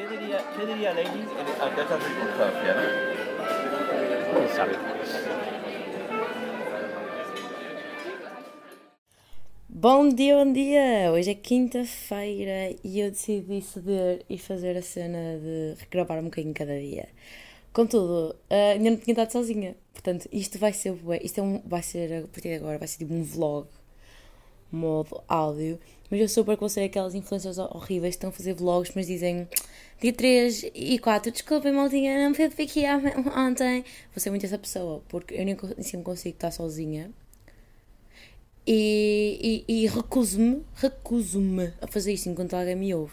¿Qué diría, qué diría Lenin ante esta circunstancia? ¿no? ¿Quién sabe? Bom dia, bom dia! Hoje é quinta-feira e eu decidi ceder e fazer a cena de regravar um bocadinho cada dia. Contudo, ah, ainda não tinha estado sozinha. Portanto, isto vai ser bué- isto é um, vai ser, a partir de agora, vai ser tipo um vlog, modo áudio. Mas eu super que vou ser aquelas influências horríveis que estão a fazer vlogs, mas dizem dia 3 e 4, desculpem, maldinha, não fui aqui ontem. Vou ser muito essa pessoa, porque eu nem sempre consigo estar sozinha. E, e, e recuso-me, recuso-me a fazer isto enquanto alguém me ouve.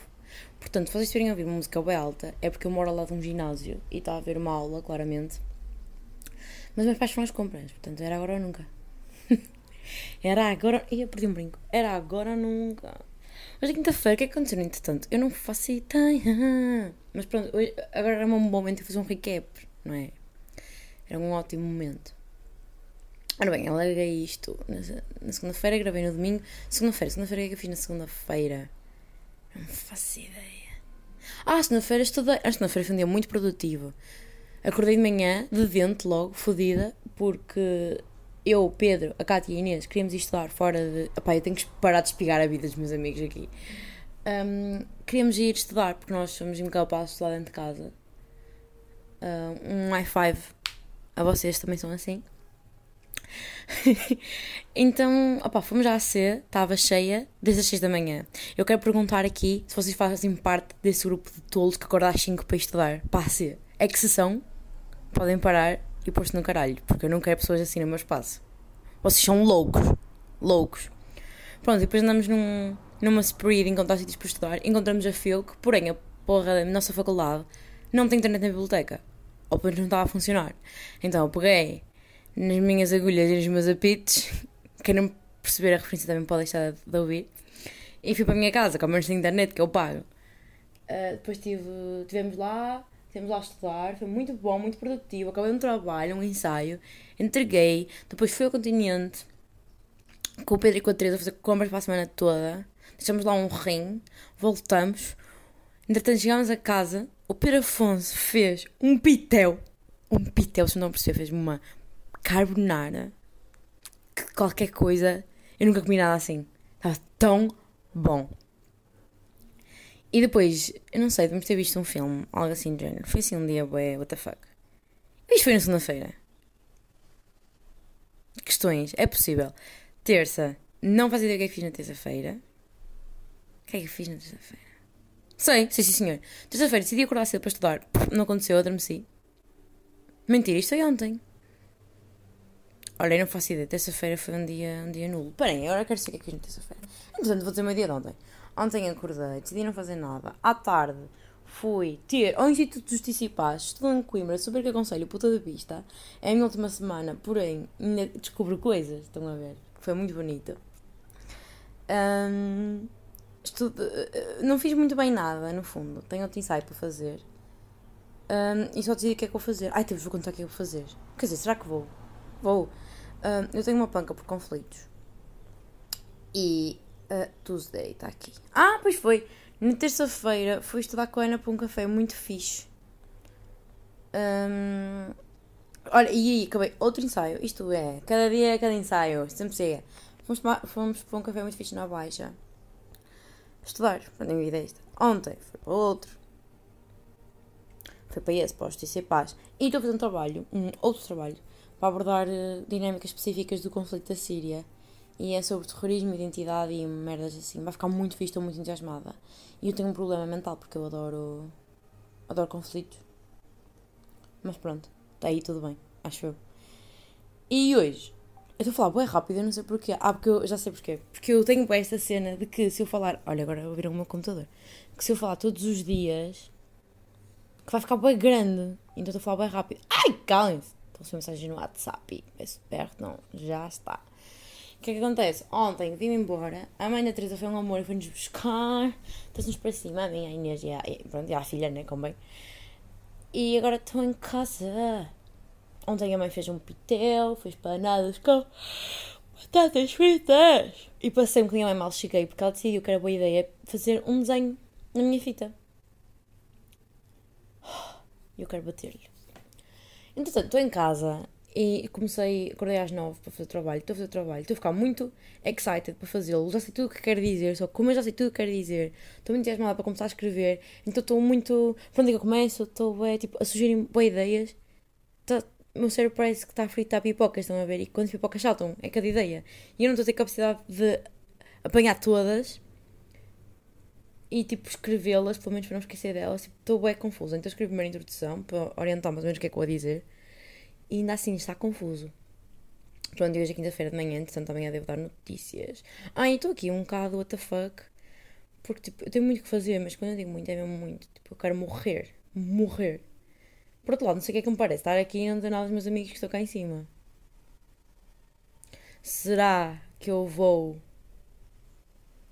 Portanto, se vocês estiverem a ouvir uma música bem alta, é porque eu moro lado de um ginásio e está a haver uma aula, claramente. Mas meus pais foram às compras, portanto, era agora ou nunca. era agora. Ia perdi um brinco. Era agora ou nunca. Hoje é quinta-feira, o que é que aconteceu entretanto? Eu não faço ideia. Mas pronto, hoje, agora era um bom momento de fazer um recap, não é? Era um ótimo momento. Ora bem, eu larguei isto na, na segunda-feira, gravei no domingo. Segunda-feira, segunda-feira, o que é que eu fiz na segunda-feira? Não faço ideia. Ah, segunda-feira estudei. A segunda-feira foi um dia muito produtivo. Acordei de manhã, de dente logo, fodida, porque eu, Pedro, a Cátia e a Inês queríamos estudar fora de. Epá, eu tenho que parar de espigar a vida dos meus amigos aqui. Hum, queríamos ir estudar, porque nós somos incapazes estudar dentro de casa. Um high five a vocês também são assim. então, opá, fomos a C, estava cheia desde as 6 da manhã. Eu quero perguntar aqui se vocês fazem parte desse grupo de tolos que acorda às 5 para estudar. Pá, C. É que se são, podem parar e pôr-se no caralho, porque eu não quero pessoas assim no meu espaço. Vocês são loucos. Loucos. Pronto, depois andamos num, numa spree de encontrar sítios para estudar. Encontramos a FIUC, porém a porra da nossa faculdade não tem internet na biblioteca. Ou pelo menos não estava a funcionar. Então eu peguei nas minhas agulhas e nos meus apitos. Quem não perceber a referência também pode deixar de, ouvir. E fui para a minha casa, com menos internet que eu pago. Ah, depois tive, tivemos lá, tivemos lá a estudar, foi muito bom, muito produtivo. Acabei um trabalho, um ensaio, entreguei. Depois fui ao continente com o Pedro e com a Teresa fazer compras para a semana toda. Deixamos lá um rim, voltamos. Entretanto, chegámos a casa. O Pedro Afonso fez um pitel. Um pitel, se não perceber, fez-me uma carbonara. Que qualquer coisa. Eu nunca comi nada assim. Estava tão bom. E depois, eu não sei, devemos ter visto um filme, algo assim do género. Foi assim um dia, bué, what the fuck. Isto foi na segunda-feira. Questões, é possível. Terça, não faço ideia do que é que fiz na terça-feira. O que é que fiz na terça-feira? Sei, sei sim senhor. Terça-feira decidi acordar cedo para estudar. Não aconteceu, adormeci. Mentira, isto foi ontem. Olha, eu não faço ideia. Terça-feira foi um dia, um dia nulo. Parem, agora quero saber o que é que fiz na terça-feira. Entretanto, vou dizer o meu dia de ontem. Ontem acordei, decidi não fazer nada. À tarde, fui ter ao Instituto de Justiça e Paz, estou em Coimbra, super que aconselho, puta da pista. É a minha última semana, porém, ainda descubro coisas, estão a ver? Foi muito bonito. Ahm, estudo- eh, não fiz muito bem nada, no fundo. Tenho outro ensaio para fazer. Ahm, e só decidi o que é que vou fazer. Ai, temos vou contar o que é que vou fazer. Quer dizer, será que vou? Vou. Ahm, eu tenho uma panca por conflitos. E a Tuesday está aqui. Ah, pois foi. Na terça-feira fui estudar com a Ana para um café muito fixe. Ahm, olha, e aí acabei outro ensaio. Isto é, cada dia é cada ensaio. Sempre chega. Fomos, tomar- fomos para um café muito fixe na Baixa. Estudar. Não tenho ideia disto. Ontem foi para outro. Foi para esse, para o e Paz. E estou a fazer um trabalho, um outro trabalho, para abordar eh, dinâmicas específicas do conflito da Síria. E é sobre terrorismo, identidade e merdas assim. Vai ficar muito fixe, estou muito entusiasmada. E eu tenho um problema mental porque eu adoro. adoro conflitos. Mas pronto, está aí tudo bem, acho eu. E hoje, eu estou a falar bem rápido, eu não sei porquê. Ah, porque eu já sei porquê. Porque eu tenho esta cena de que se eu falar. Olha, agora eu virar o meu computador. Que se eu falar todos os dias. que vai ficar bem grande. Então estou a falar bem rápido. Ai, calem-se! Estão a mensagem no WhatsApp. Peço perdão, já está. O que é que acontece? Ontem vim embora, a mãe da Teresa foi um amor e foi-nos buscar, trouxe-nos para cima, a minha Inês e a, pronto, e a filha, né, como bem. E agora estou em casa. Ontem a mãe fez um pitel, fez panadas com batatas fritas. E passei um bocadinho mãe mal cheguei, porque ela decidiu que era boa ideia fazer um desenho na minha fita. e eu quero bater-lhe. Entretanto, estou em casa e comecei, acordei às 9 para fazer trabalho, estou a fazer trabalho, estou a ficar muito excited para fazê-lo, já sei tudo o que quero dizer, só como eu já sei tudo o que quero dizer, estou muito entusiasmada para começar a escrever, então estou muito. Por onde é que eu começo? Estou é, tipo, a sugerir boas ideias. Tá, o meu cérebro parece que está a fritar pipocas, estão a ver? E quando as pipocas saltam, é cada ideia. E eu não estou a ter capacidade de apanhar todas e tipo escrevê-las, pelo menos para não esquecer delas. Tipo, estou bem confusa. Então escrevi a primeira introdução para orientar mais ou menos o que é que eu vou dizer. E ainda assim está confuso. Pronto, hoje é quinta-feira de manhã, portanto amanhã devo dar notícias. Ah, e estou aqui um bocado, what the fuck. Porque tipo, eu tenho muito que fazer, mas quando eu digo muito, é mesmo muito. Tipo, eu quero morrer. Morrer. Por outro lado, não sei o que é que me parece. Estar aqui e não ter nada dos meus amigos que estão cá em cima. Será que eu vou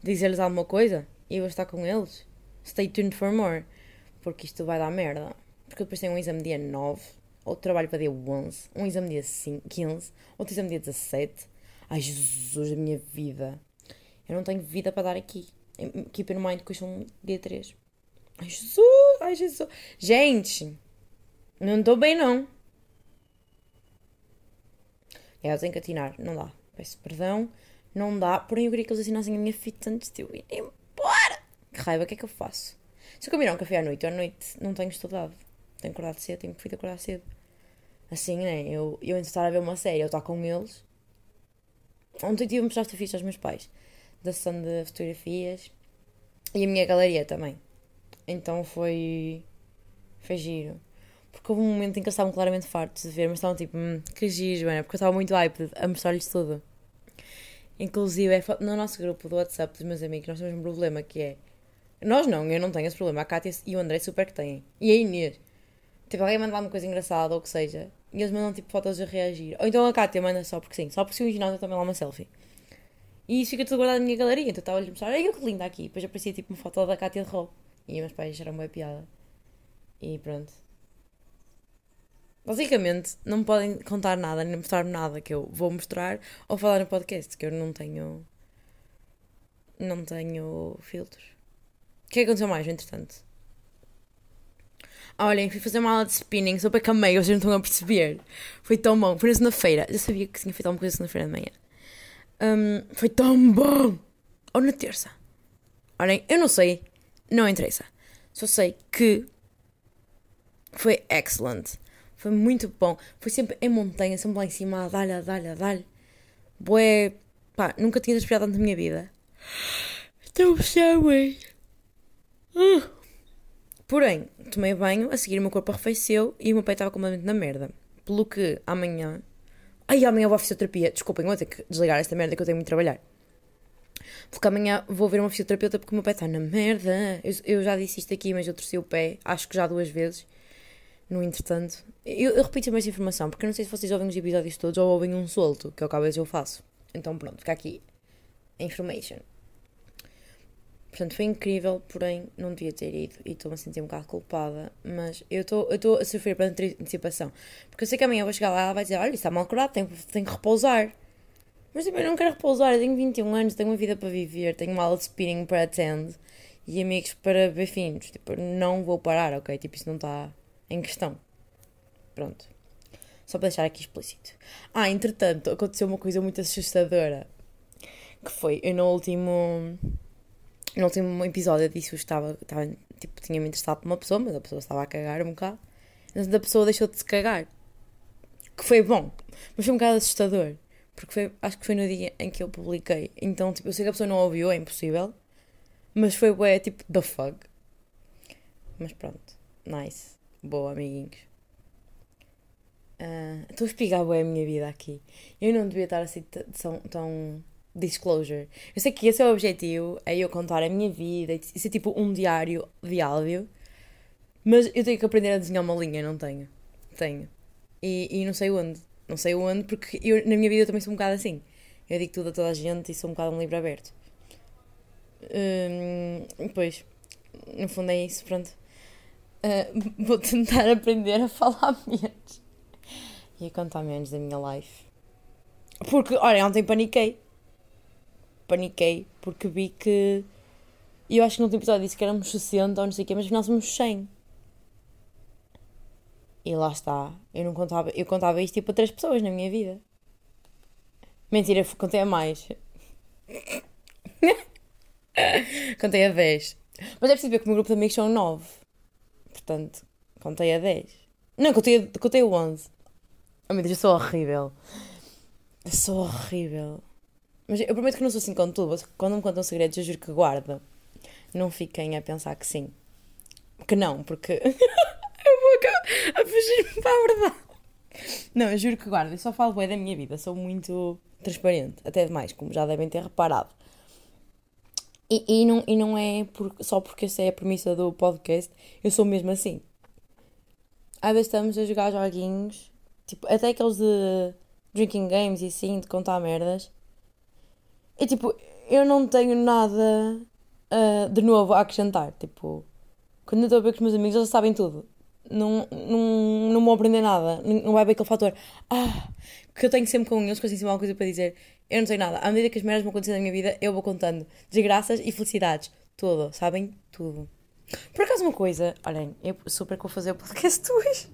dizer-lhes alguma coisa? E vou estar com eles? Stay tuned for more. Porque isto vai dar merda. Porque depois tenho um exame dia 9, outro trabalho para dia 11, um exame dia 5, 15, outro exame dia 17. Ai Jesus da minha vida. Eu não tenho vida para dar aqui. Keep in mind que hoje são dia 3. Ai Jesus, ai Jesus. Gente, não estou bem não. É, eu tenho que atinar, não dá. Peço perdão, não dá. Porém, eu queria que eles assinassem a minha fita antes de eu ir embora. Que raiva, o que é que eu faço? Se eu combinar um café à noite, à noite não tenho estudado. Tenho acordado cedo, tenho preferido acordar cedo. Assim, né? Eu, eu entre estar a ver uma série, eu estar com eles. Ontem tive a mostrar fotografias aos meus pais. Da sessão de fotografias. E a minha galeria também. Então foi. Foi giro. Porque houve um momento em que eles estavam claramente fartos de ver, mas estavam tipo, hum, que giro, Joana, porque eu estava muito hype a mostrar-lhes tudo. Inclusive, é no nosso grupo do WhatsApp dos meus amigos, nós temos um problema que é. Nós não, eu não tenho esse problema. A Kátia e o André super que têm. E a Inês. Tipo, alguém manda lá uma coisa engraçada ou o que seja. E eles mandam tipo fotos a reagir. Ou então a Kátia manda só porque sim. Só porque se o ginásio também lá uma selfie. E isso fica tudo guardado na minha galeria. Então estava a mostrar. Olha que linda aqui. Depois aparecia tipo uma foto da Kátia de roupa. E meus pais acharam uma piada. E pronto. Basicamente, não me podem contar nada, nem mostrar-me nada que eu vou mostrar ou falar no podcast, que eu não tenho. Não tenho filtros. O que é que aconteceu mais, entretanto? Olhem, fui fazer uma aula de spinning, só para que amei, vocês não estão a perceber. Foi tão bom. Foi na segunda-feira. Eu sabia que tinha feito alguma coisa na segunda-feira de manhã. Um, foi tão bom! Ou na terça. Olhem, eu não sei. Não interessa. Só sei que foi excellent. Foi muito bom. Foi sempre em montanha, sempre lá em cima, dar-lhe, a dar-lhe. Boé. Pá, nunca tinha respirado tanto na minha vida. Estou percebem? Uh. Porém, tomei banho, a seguir o meu corpo arrefeceu e o meu pé estava completamente na merda. Pelo que amanhã. Ai, amanhã vou à fisioterapia. Desculpem, vou ter que desligar esta merda que eu tenho muito de trabalhar. Porque amanhã vou ver uma fisioterapeuta porque o meu pé está na merda. Eu, eu já disse isto aqui, mas eu torci o pé, acho que já duas vezes. No entretanto, eu, eu repito mais informação, porque eu não sei se vocês ouvem os episódios todos ou ouvem um solto, que que às vezes eu faço. Então pronto, fica aqui. Information. Portanto, foi incrível, porém não devia ter ido e estou-me a sentir um bocado culpada. Mas eu estou a sofrer para antecipação. Porque eu sei que amanhã eu vou chegar lá e ela vai dizer: Olha, está mal curado, tenho, tenho que repousar. Mas tipo, eu não quero repousar, eu tenho 21 anos, tenho uma vida para viver, tenho uma aula de spinning para attend e amigos para ver fins. Tipo, não vou parar, ok? Tipo, isso não está em questão. Pronto. Só para deixar aqui explícito. Ah, entretanto, aconteceu uma coisa muito assustadora. Que foi, eu no último. No último episódio eu disse que estava, estava. Tipo, tinha-me interessado por uma pessoa, mas a pessoa estava a cagar um bocado. Mas a pessoa deixou de se cagar. Que foi bom. Mas foi um bocado assustador. Porque foi, acho que foi no dia em que eu publiquei. Então, tipo, eu sei que a pessoa não ouviu, é impossível. Mas foi, tipo, the fuck. Mas pronto. Nice. Boa, amiguinhos. Uh, estou a espigar bem a minha vida aqui. Eu não devia estar assim tão, tão disclosure. Eu sei que esse é o objetivo, é eu contar a minha vida e ser tipo um diário de áudio. Mas eu tenho que aprender a desenhar uma linha, não tenho. Tenho. E, e não sei onde. Não sei onde, porque eu, na minha vida eu também sou um bocado assim. Eu digo tudo a toda a gente e sou um bocado um livro aberto. Um, pois, no fundo é isso, pronto. Uh, vou tentar aprender a falar menos e a contar menos da minha life. Porque, olha, ontem paniquei. Paniquei porque vi que. Eu acho que no último episódio disse que éramos 60 ou não sei o quê, mas afinal somos 100. E lá está. Eu não contava, eu contava isto tipo a três pessoas na minha vida. Mentira, contei a mais. contei a 10. Mas é preciso ver que o meu grupo de amigos são 9. Portanto, contei a 10. Não, contei contei a 11. Oh meu Deus, eu sou horrível. Eu sou horrível. Mas eu prometo que não sou assim com tudo. Quando me contam segredos, eu juro que guardo. Não fiquem a pensar que sim. Que não, porque eu vou a fugir-me para a verdade. Não, eu juro que guardo. Eu só falo bem da minha vida. Sou muito transparente. Até demais, como já devem ter reparado. E, e, não, e não é por, só porque essa é a premissa do podcast. Eu sou mesmo assim. Às vezes estamos a jogar joguinhos. Tipo, até aqueles de drinking games e assim, de contar merdas. E tipo, eu não tenho nada uh, de novo a acrescentar. Tipo, quando eu estou a ver com os meus amigos, eles sabem tudo. Não, não, não vão aprender nada. Não vai haver aquele fator. Ah, que eu tenho sempre com eles, que eu tenho alguma coisa para dizer. Eu não tenho nada. À medida que as merdas vão acontecendo na minha vida, eu vou contando desgraças e felicidades. Tudo, sabem? Tudo. Por acaso, uma coisa, olhem, eu super que vou fazer o podcast hoje.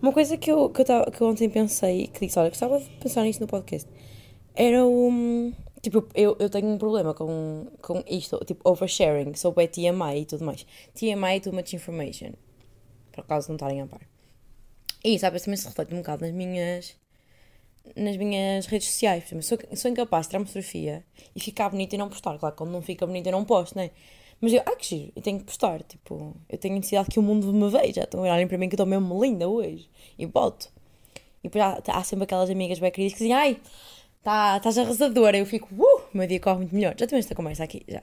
Uma coisa que eu, que eu, tava, que eu ontem pensei, que disse, olha, gostava de pensar nisto no podcast, era o. Um, Tipo, eu, eu tenho um problema com, com isto, tipo, oversharing, sou bem TMI e tudo mais. TMI, too much information. Por acaso não estarem a par. E isso, às também se reflete um bocado nas minhas nas minhas redes sociais. Por exemplo, sou, sou incapaz de tirar uma fotografia e ficar bonita e não postar. Claro, quando não fica bonita eu não posto, né? Mas eu, ah, que giro, eu tenho que postar. Tipo, eu tenho necessidade que o mundo me veja. Estão a olharem para mim que eu estou mesmo linda hoje. E boto. E depois há, há sempre aquelas amigas bem queridas que dizem, ai, tá, estás arrasadora. Eu fico, uh, meu dia corre muito melhor. Já tivemos esta conversa aqui, já.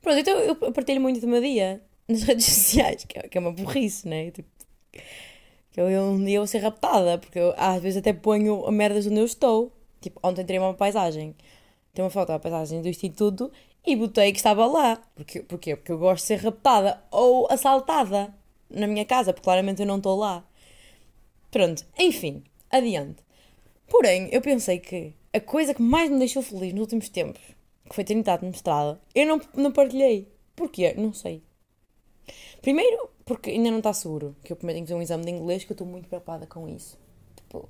Pronto, então eu partilho muito do meu dia nas redes sociais, que é, que é uma burrice, né? Tipo, que eu, um dia vou ser raptada, porque eu às vezes até ponho a merdas onde eu estou. Tipo, ontem tirei uma paisagem. Tem uma foto da paisagem do Instituto e botei que estava lá. Porque, porquê? Porque eu gosto de ser raptada ou assaltada na minha casa, porque claramente eu não estou lá. Pronto, enfim, adiante. Porém, eu pensei que a coisa que mais me deixou feliz nos últimos tempos, que foi ter entrado no mestrado, eu não, não partilhei. Porquê? Não sei. Primeiro, porque ainda não está seguro, que eu primeiro tenho que fazer um exame de inglês, que eu estou muito preocupada com isso. Tipo,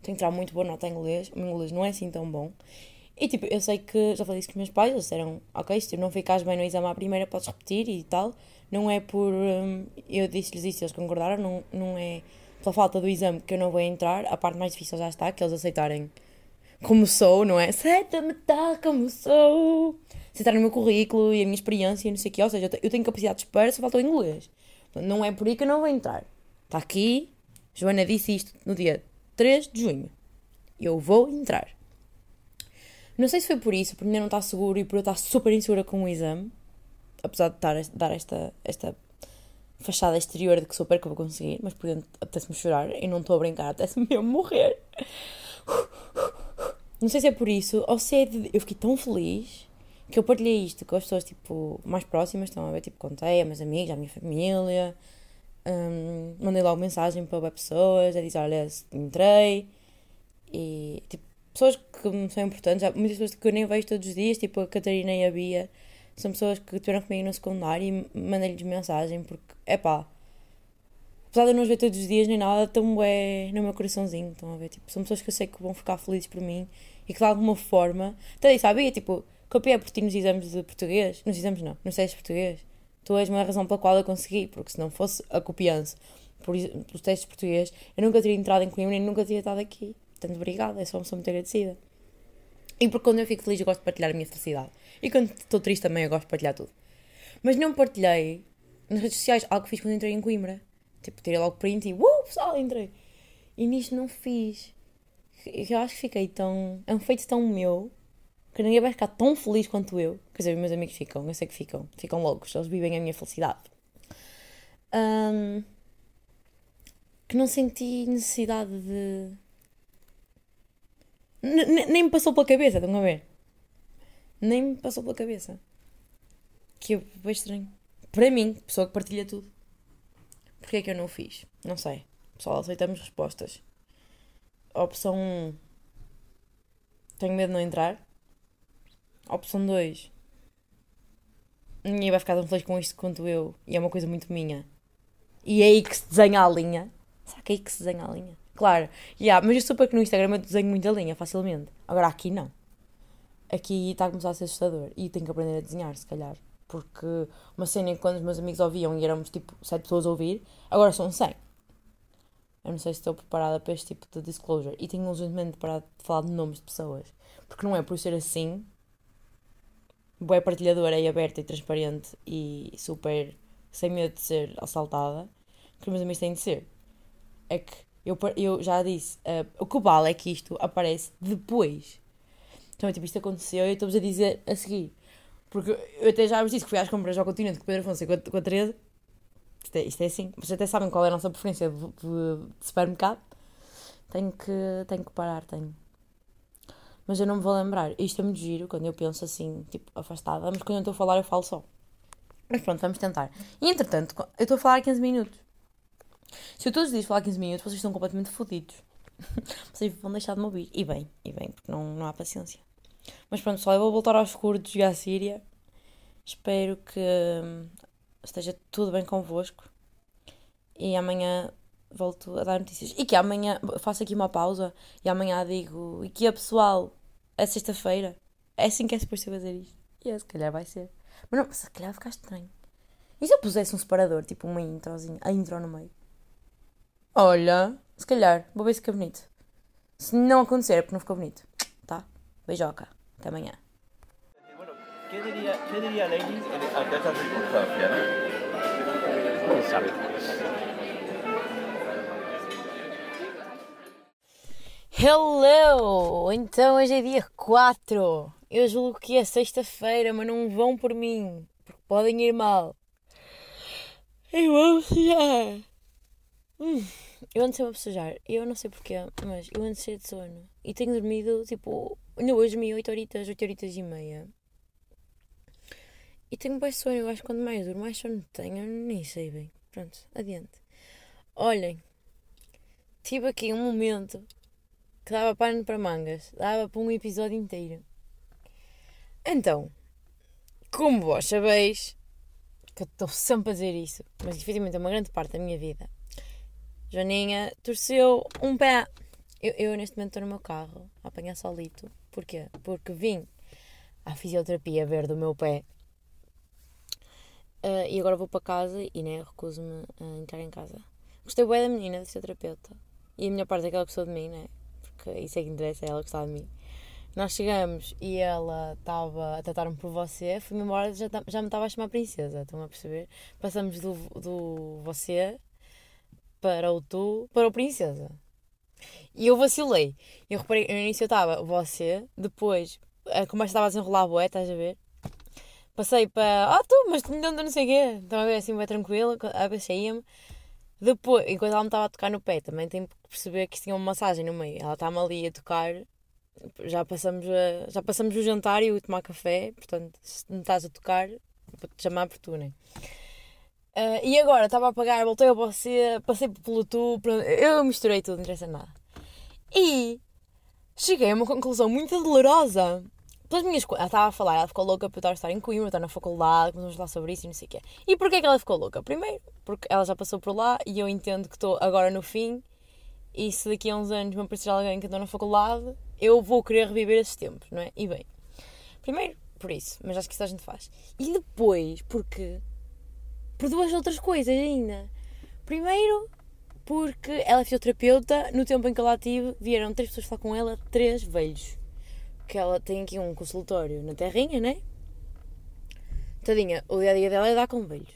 tenho que tirar muito boa nota em inglês, o meu inglês não é assim tão bom. E tipo, eu sei que já falei isso com os meus pais, eles disseram, ok, se tu não ficares bem no exame à primeira, podes repetir e tal. Não é por. Hum, eu disse-lhes isso, eles concordaram, não, não é pela falta do exame que eu não vou entrar. A parte mais difícil já está, que eles aceitarem como sou, não é? Aceita-me tal como sou. Aceitar o meu currículo e a minha experiência e não sei o quê. Ou seja, eu tenho capacidade de espera, só falta o inglês. Não é por aí que eu não vou entrar. Está aqui. Joana disse isto no dia 3 de junho. Eu vou entrar. Não sei se foi por isso, porque ainda não está seguro e por eu estar super insegura com o exame. Apesar de estar, dar esta, esta fachada exterior de que super que eu vou conseguir, mas por dentro apetece-me chorar e não estou a brincar, apetece-me mesmo morrer. Não sei se é por isso, ou se é de... Eu fiquei tão feliz que eu partilhei isto com as pessoas, tipo, mais próximas, estão a ver, tipo, contei a meus amigos, à minha família, um, mandei logo mensagem para pessoas, a dizer, olha, entrei, e, tipo, pessoas que são importantes, muitas pessoas que eu nem vejo todos os dias, tipo a Catarina e a Bia, são pessoas que estiveram comigo no secundário e mandei-lhes mensagem, porque, é pá, apesar de eu não os ver todos os dias nem nada, estão é no meu coraçãozinho, estão a ver? Tipo, são pessoas que eu sei que vão ficar felizes por mim e que de alguma forma, disse, sabia? Tipo, copiei por ti nos exames de português, nos exames não, nos testes de português. Tu és uma razão pela qual eu consegui, porque se não fosse a copiança por, pelos testes de português, eu nunca teria entrado em Coimbra e nunca teria estado aqui. Portanto, obrigada, é só uma pessoa muito agradecida. E porque quando eu fico feliz eu gosto de partilhar a minha felicidade. E quando estou triste também eu gosto de partilhar tudo. Mas não partilhei nas redes sociais algo que fiz quando entrei em Coimbra. Tipo, tirei logo print e uh, pessoal, entrei. E nisto não fiz. Eu acho que fiquei tão. É um feito tão meu que ninguém vai ficar tão feliz quanto eu. Quer dizer, meus amigos ficam, eu sei que ficam. Ficam loucos, eles vivem a minha felicidade. Um, que não senti necessidade de. N nem me passou pela cabeça, estão a ver? Nem me passou pela cabeça. Que é bem estranho. Para mim, pessoa que partilha tudo. Porquê é que eu não fiz? Não sei. Pessoal, aceitamos respostas. Opção 1. Tenho medo de não entrar. Opção 2. Ninguém vai ficar tão feliz com isto quanto eu. E é uma coisa muito minha. E é aí que se desenha a linha. Será que é aí que se desenha a linha? Claro, yeah, mas eu super que no Instagram eu desenho muita linha facilmente. Agora aqui não. Aqui está a começar a ser assustador e tenho que aprender a desenhar, se calhar. Porque uma cena em que quando os meus amigos ouviam e éramos tipo 7 pessoas a ouvir, agora são 100. Eu não sei se estou preparada para este tipo de disclosure. E tenho urgentemente parado de falar de nomes de pessoas. Porque não é por ser assim, boa partilhadora e aberta e transparente e super sem medo de ser assaltada, que os meus amigos têm de ser. É que eu, eu já disse, uh, o que vale é que isto aparece depois. Então, tipo, isto aconteceu e eu estou-vos a dizer a seguir. Porque eu até já vos disse que fui às compras ao continente com Pedro Afonso e com a, com a Teresa. Isto é, isto é assim. Vocês até sabem qual é a nossa preferência de, de, de supermercado. Tenho que, tenho que parar, tenho. Mas eu não me vou lembrar. Isto é muito giro quando eu penso assim, tipo, afastada. Mas quando eu estou a falar, eu falo só. Mas pronto, vamos tentar. E entretanto, eu estou a falar há 15 minutos. Se eu todos os dias falar 15 minutos, vocês estão completamente fodidos. vocês vão deixar de me ouvir. E bem, e bem, porque não, não há paciência. Mas pronto, pessoal, eu vou voltar aos curtos e à Síria. Espero que hum, esteja tudo bem convosco. E amanhã volto a dar notícias. E que amanhã faço aqui uma pausa e amanhã digo: e que é pessoal? É sexta-feira. É assim que é suposto fazer isto. E é, se calhar vai ser. Mas não, se calhar vai ficar estranho. E se eu pusesse um separador, tipo uma introzinha, a intro no meio? Olha, se calhar, vou ver se fica bonito. Se não acontecer, é porque não ficou bonito. Tá? Beijoca. Até amanhã. Bueno, ¿qué diría, qué diría Lenin en esta circunstancia, no? Não sabe. Hello! Então hoje é dia 4. Eu julgo que é sexta-feira, mas não vão por mim, porque podem ir mal. E vamos já! Hum, eu ando sempre a bocejar. Eu não sei porquê, mas eu ando cheio de sono. E tenho dormido, tipo, ainda hoje dormi 8 horitas, 8 horitas e meia. E tenho bem sono. Eu acho que quando mais durmo, mais sono tenho. Nem sei bem. Pronto, adiante. Olhem, tive aqui um momento que dava pano para mangas. Dava para um episódio inteiro. Então, como vós sabeis, que eu estou sempre a dizer isso, mas efetivamente é uma grande parte da minha vida Joaninha torceu um pé. Eu, eu neste momento estou no meu carro a apanhar solito. Porquê? Porque vim à fisioterapia ver do meu pé. Uh, e agora vou para casa e né, recuso-me a entrar em casa. Gostei bem da menina, de ser terapeuta. E a minha parte é que ela gostou de mim, né? Porque isso é que interessa, é ela gostar de mim. Nós chegamos e ela estava a tratar-me por você, fui-me embora já, já me estava a chamar princesa, estão a perceber? Passamos do, do você para o tu, para o princesa. E eu vacilei. Eu reparei, no início eu estava você, depois a conversa estava a desenrolar boé, estás a ver? Passei para, ah tu, mas tu não, não sei o quê. Estava a ver assim bem tranquila, a ver se ia-me. Depois, enquanto ela me estava a tocar no pé, também tenho que perceber que tinha uma massagem no meio. Ela está-me ali a tocar, já passamos, a, já passamos o jantar e o tomar café, portanto, se me estás a tocar, vou-te chamar por tu, né? Uh, e agora estava a pagar, voltei a você, passei pelo tu, eu misturei tudo, não interessa nada. E cheguei a uma conclusão muito dolorosa. Pelas minhas Ela estava a falar, ela ficou louca por estar em Coimbra, estar na faculdade, começamos a falar sobre isso e não sei o quê. E porquê que ela ficou louca? Primeiro, porque ela já passou por lá e eu entendo que estou agora no fim. E se daqui a uns anos me aparecer alguém que andou na faculdade, eu vou querer reviver esses tempos, não é? E bem, primeiro, por isso, mas acho que isso a gente faz. E depois, porque por duas outras coisas ainda. Primeiro, porque ela é fisioterapeuta, no tempo em que eu lá tive, vieram três pessoas falar com ela, três velhos. Que ela tem aqui um consultório na terrinha, né? Tadinha, o dia a dia dela é dar com velhos.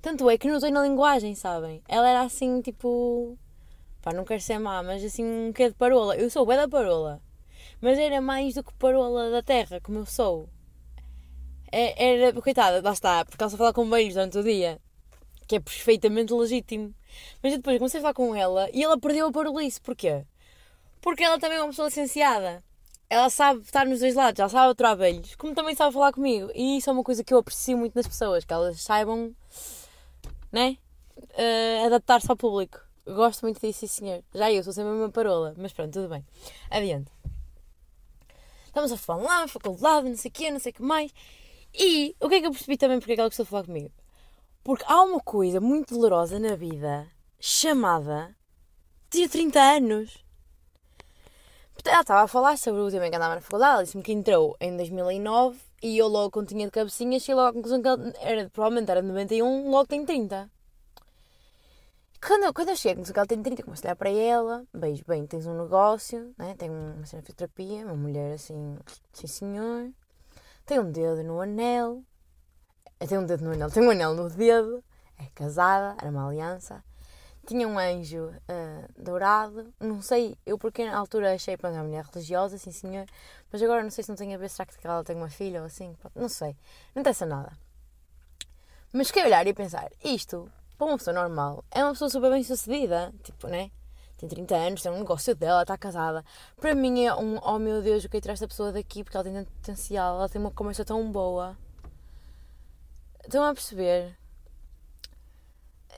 Tanto é que não usei na linguagem, sabem? Ela era assim, tipo. Pá, não quero ser má, mas assim, um quê de parola. Eu sou bué da parola. Mas era mais do que parola da terra, como eu sou. É, era, coitada, lá está, porque ela só fala com velhos durante o dia que é perfeitamente legítimo. Mas eu depois comecei a falar com ela e ela perdeu a parolice. Porquê? Porque ela também é uma pessoa licenciada. Ela sabe estar nos dois lados, ela sabe aturar velhos, como também sabe falar comigo. E isso é uma coisa que eu aprecio muito nas pessoas, que elas saibam, né? Uh, adaptar-se ao público. Gosto muito disso, sim, senhor. Já eu sou sempre uma parola, mas pronto, tudo bem. Adiante. Estamos a falar lá, faculdade, não sei o quê, não sei o que mais. E o que é que eu percebi também porque é que ela gostou de falar comigo? Porque há uma coisa muito dolorosa na vida chamada Tinha 30 anos. Ela estava a falar sobre o tema em que andava na faculdade. Ela disse-me que entrou em 2009 e eu logo, quando tinha de cabecinha, cheguei logo à conclusão que ele era, provavelmente era de 91, logo tem 30. Quando eu, quando eu chego, que ela tem 30, comecei a olhar para ela, beijo, bem, tens um negócio, né? uma cena de fisioterapia, uma mulher assim, sim senhor, tem um dedo no anel, tem um dedo no anel, tem um anel no dedo, é casada, era uma aliança, tinha um anjo uh, dourado, não sei, eu porque na altura achei, pronto, é uma mulher religiosa, sim senhor, mas agora não sei se não tem a ver, será que ela tem uma filha ou assim, não sei, não interessa nada. Mas fiquei a olhar e a pensar, isto para uma pessoa normal, é uma pessoa super bem sucedida, tipo, né? Tem 30 anos, tem um negócio dela, está casada. Para mim é um, oh meu Deus, eu quero tirar esta pessoa daqui porque ela tem tanto potencial, ela tem uma conversa tão boa. Estão a perceber?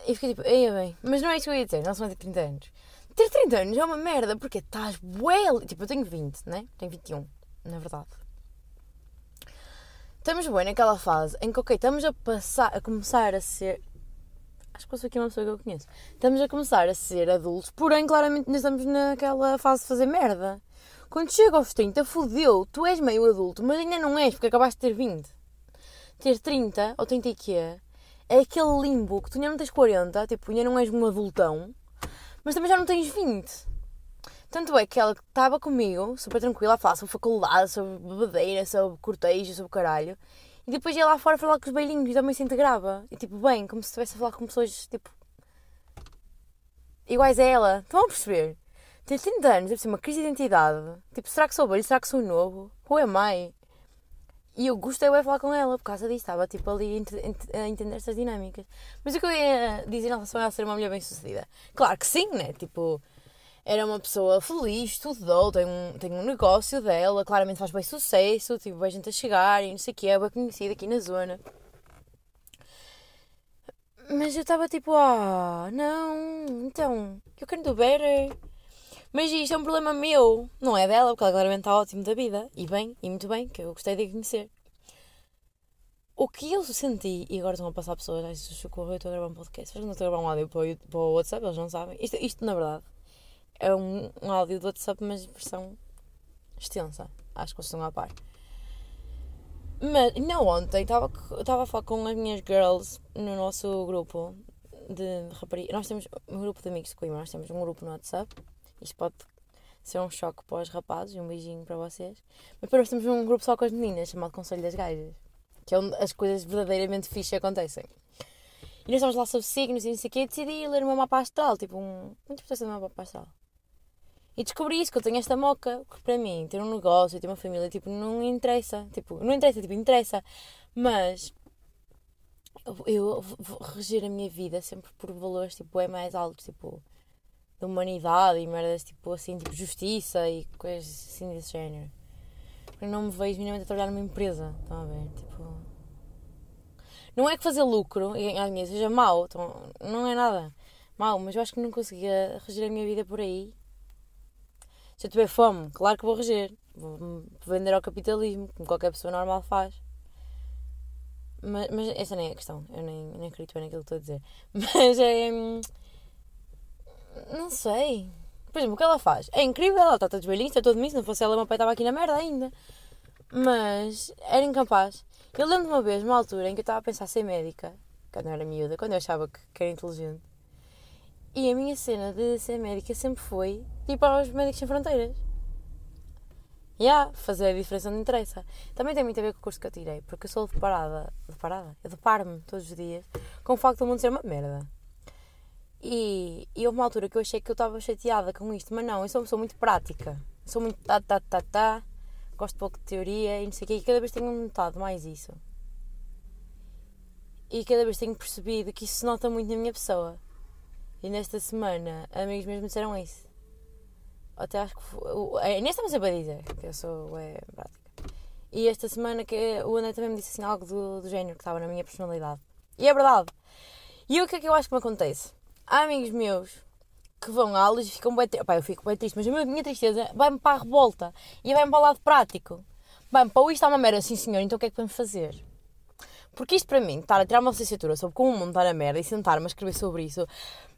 E fiquei tipo, ei bem, mas não é isso que eu ia dizer, não são de 30 anos. Ter 30 anos é uma merda porque estás well. Tipo, eu tenho 20, né? Tenho 21, na verdade. Estamos bem naquela fase em que, ok, estamos a passar, a começar a ser acho que fosse aqui uma pessoa que eu conheço. Estamos a começar a ser adultos, porém, claramente, ainda estamos naquela fase de fazer merda. Quando chega aos 30, fodeu, tu és meio adulto, mas ainda não és, porque acabaste de ter 20. Ter 30 ou 30 e quê? É aquele limbo que tu ainda não tens 40, tipo, ainda não és um adultão, mas também já não tens 20. Tanto é que ela estava comigo, super tranquila, a falar sobre faculdade, sobre bebedeira, sobre cortejo, sobre caralho. E depois ia lá fora falar com os beilinhos e também se integrava. E tipo, bem, como se estivesse a falar com pessoas tipo. iguais a ela. Estão a perceber? Tem 30 anos, deve ser uma crise de identidade. Tipo, será que sou velho? Será que sou novo? Who am I? E eu gostei de falar com ela por causa disso. Estava tipo ali a entender estas dinâmicas. Mas o que eu ia dizer em relação a ela ser uma mulher bem sucedida? Claro que sim, né? Tipo, era uma pessoa feliz, estudou, tem um, tem um negócio dela, claramente faz bem sucesso, tipo, bem gente a chegar e não sei o que, é bem conhecida aqui na zona. Mas eu estava tipo, ah, não, então, eu quero do better. Mas isto é um problema meu, não é dela, porque ela claramente está ótimo da vida, e bem, e muito bem, que eu gostei de conhecer. O que eu senti, e agora estão a passar pessoas, ai, socorro, eu estou a gravar um podcast, mas não estou a gravar um áudio para o, para o WhatsApp, eles não sabem. Isto, isto na verdade, é um, um áudio do WhatsApp, mas versão extensa. Acho que vocês estão a par. Mas não ontem estava a falar com as minhas girls no nosso grupo de raparigas. Nós temos um grupo de amigos de Coimbra, nós temos um grupo no WhatsApp. Isto pode ser um choque para os rapazes e um beijinho para vocês. Mas depois nós temos um grupo só com as meninas, chamado Conselho das Gajas, que é onde as coisas verdadeiramente fixas acontecem. E nós estamos lá sobre signos e não sei o quê, e decidi ler meu mapa astral, tipo um. Muito do meu mapa astral. E descobri isso, que eu tenho esta moca, que para mim, ter um negócio, ter uma família, tipo, não interessa. Tipo, não interessa, tipo, interessa. Mas eu vou reger a minha vida sempre por valores, tipo, é mais altos, tipo, de humanidade e merdas, tipo, assim, tipo, justiça e coisas assim desse género. Eu não me vejo minimamente a trabalhar numa empresa, estão a ver? Tipo... Não é que fazer lucro e ganhar dinheiro seja mau, então, não é nada mau, mas eu acho que não conseguia reger a minha vida por aí se eu tiver fome, claro que vou reger. Vou vender ao capitalismo, como qualquer pessoa normal faz. Mas, mas essa nem é a questão. Eu nem, nem acredito bem naquilo que estou a dizer. Mas é. Não sei. Por exemplo, o que ela faz? É incrível, ela está toda velhinha, está todo mim. Se não fosse ela, meu pai estava aqui na merda ainda. Mas era incapaz. Eu lembro de uma vez, uma altura, em que eu estava a pensar ser médica, quando eu era miúda, quando eu achava que, que era inteligente. E a minha cena de ser médica sempre foi ir para os Médicos Sem Fronteiras. E yeah, fazer a diferença não interessa. Também tem muito a ver com o curso que eu tirei, porque eu sou deparada, deparada, eu deparo-me todos os dias com o facto do mundo ser uma merda. E, e houve uma altura que eu achei que eu estava chateada com isto, mas não, eu sou uma pessoa muito prática. Sou muito tá, tá, tá, tá, gosto pouco de teoria e não sei o quê, e cada vez tenho notado mais isso. E cada vez tenho percebido que isso se nota muito na minha pessoa. E nesta semana, amigos meus me disseram isso. Até acho que. Foi, a Inês estava sempre a dizer que eu sou é, prática. E esta semana que o André também me disse assim algo do, do género que estava na minha personalidade. E é verdade. E o que é que eu acho que me acontece? Há amigos meus que vão a aulas e ficam bem tristes. eu fico bem triste, mas a minha tristeza vai-me para a revolta e vai-me para o lado prático. Bem, para o isto está uma merda, sim senhor, então o que é que podemos fazer? Porque isto para mim, estar a tirar uma licenciatura sobre como o mundo está na merda e sentar-me a escrever sobre isso,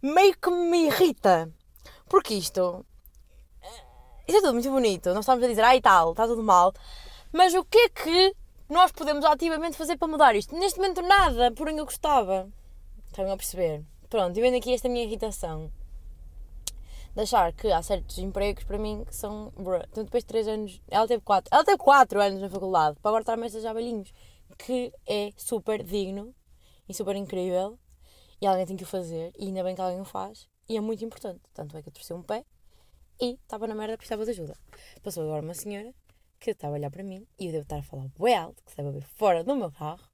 meio que me irrita. Porque isto. Isto é tudo muito bonito. Nós estamos a dizer, ai tal, está tudo mal. Mas o que é que nós podemos ativamente fazer para mudar isto? Neste momento, nada, porém eu gostava. Estão a perceber? Pronto, e vendo aqui esta minha irritação de achar que há certos empregos para mim que são. Então, depois de 3 anos. Ela teve 4. Ela teve 4 anos na faculdade para agora estar a mestre já velhinhos. Que é super digno e super incrível. E alguém tem que o fazer. E ainda bem que alguém o faz. E é muito importante. Tanto é que eu torci um pé e estava na merda, precisava de ajuda. Passou agora uma senhora que estava a olhar para mim e eu devo estar a falar bem alto, que se deve ver fora do meu carro.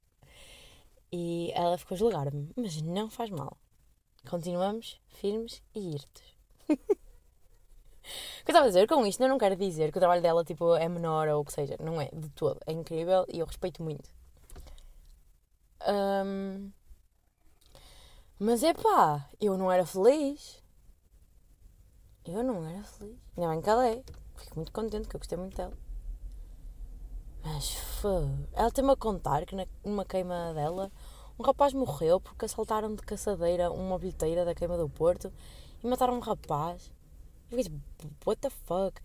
E ela ficou a julgar-me. Mas não faz mal. Continuamos firmes e irtos. o que eu estava a dizer com isto, eu não quero dizer que o trabalho dela tipo, é menor ou o que seja. Não é, de todo. É incrível e eu respeito muito. Um, mas é pá, eu não era feliz. Eu não era feliz. Ainda bem que ela é. Fico muito contente, que eu gostei muito dela. Mas foi. Ela tem-me a contar que numa queima dela um rapaz morreu porque assaltaram de caçadeira uma bilheteira da queima do Porto e mataram um rapaz. Eu fiquei tipo, what the fuck?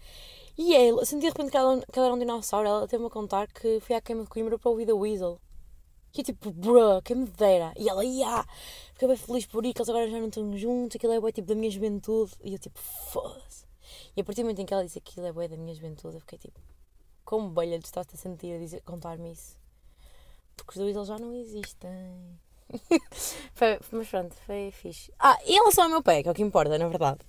E ele, senti de repente que ela, que ela era um dinossauro, ela teve-me a contar que foi à queima de Coimbra para ouvir The Weasel. E eu tipo, bruh, quem me dera. E ela, yeah, fiquei bem feliz por isso, que eles agora já não estão juntos, aquilo é bem tipo da minha juventude. E eu tipo, foda-se. E a partir do momento em que ela disse que aquilo é bem da minha juventude, eu fiquei tipo, como belha tu estás a sentir a contar-me isso? Porque os dois eles já não existem. foi, mas pronto, foi fixe. Ah, em relação ao meu pé, que é o que importa, na verdade.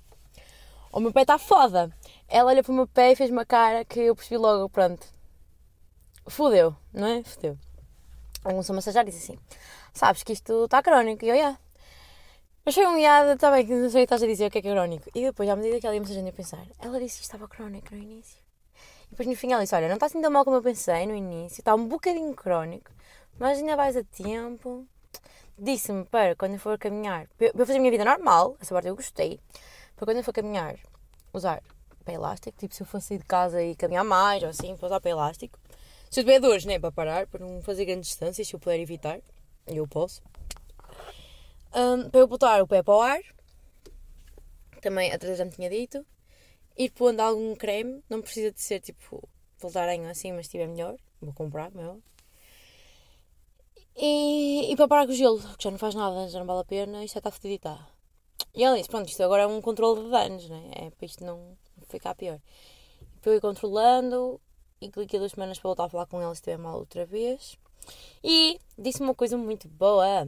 O meu pé está foda. Ela olha para o meu pé e fez uma cara que eu percebi logo, pronto. Fudeu, não é? Fudeu. Começou a massajar e disse assim: Sabes que isto está crónico. E eu, yeah. Mas foi um iado, está bem, que não sei o que estás a dizer, o que é que é crónico. E depois, à medida que ela ia massajando, eu pensar: Ela disse que estava crónico no início. E depois no fim ela disse: Olha, não está assim tão mal como eu pensei no início, está um bocadinho crónico, mas ainda vais a tempo disse-me para quando eu for caminhar, para eu fazer a minha vida normal, essa parte eu gostei, para quando eu for caminhar, usar pé elástico, tipo se eu fosse sair de casa e caminhar mais ou assim, para usar pé elástico. Se eu tiver dores, né, para parar, para não fazer grandes distâncias, se eu puder evitar, eu posso. Um, para eu botar o pé para o ar, também a já me tinha dito, ir pondo algum creme, não precisa de ser tipo voltarem assim, mas estiver melhor, vou comprar, meu. E, e para parar com o gelo, que já não faz nada, já não vale a pena, isto já está fedido. E ela disse, pronto, isto agora é um controle de danos, né? é para isto não ficar pior. E para eu ir controlando e cliquei duas semanas para voltar a falar com ela se estiver mal outra vez. E disse uma coisa muito boa.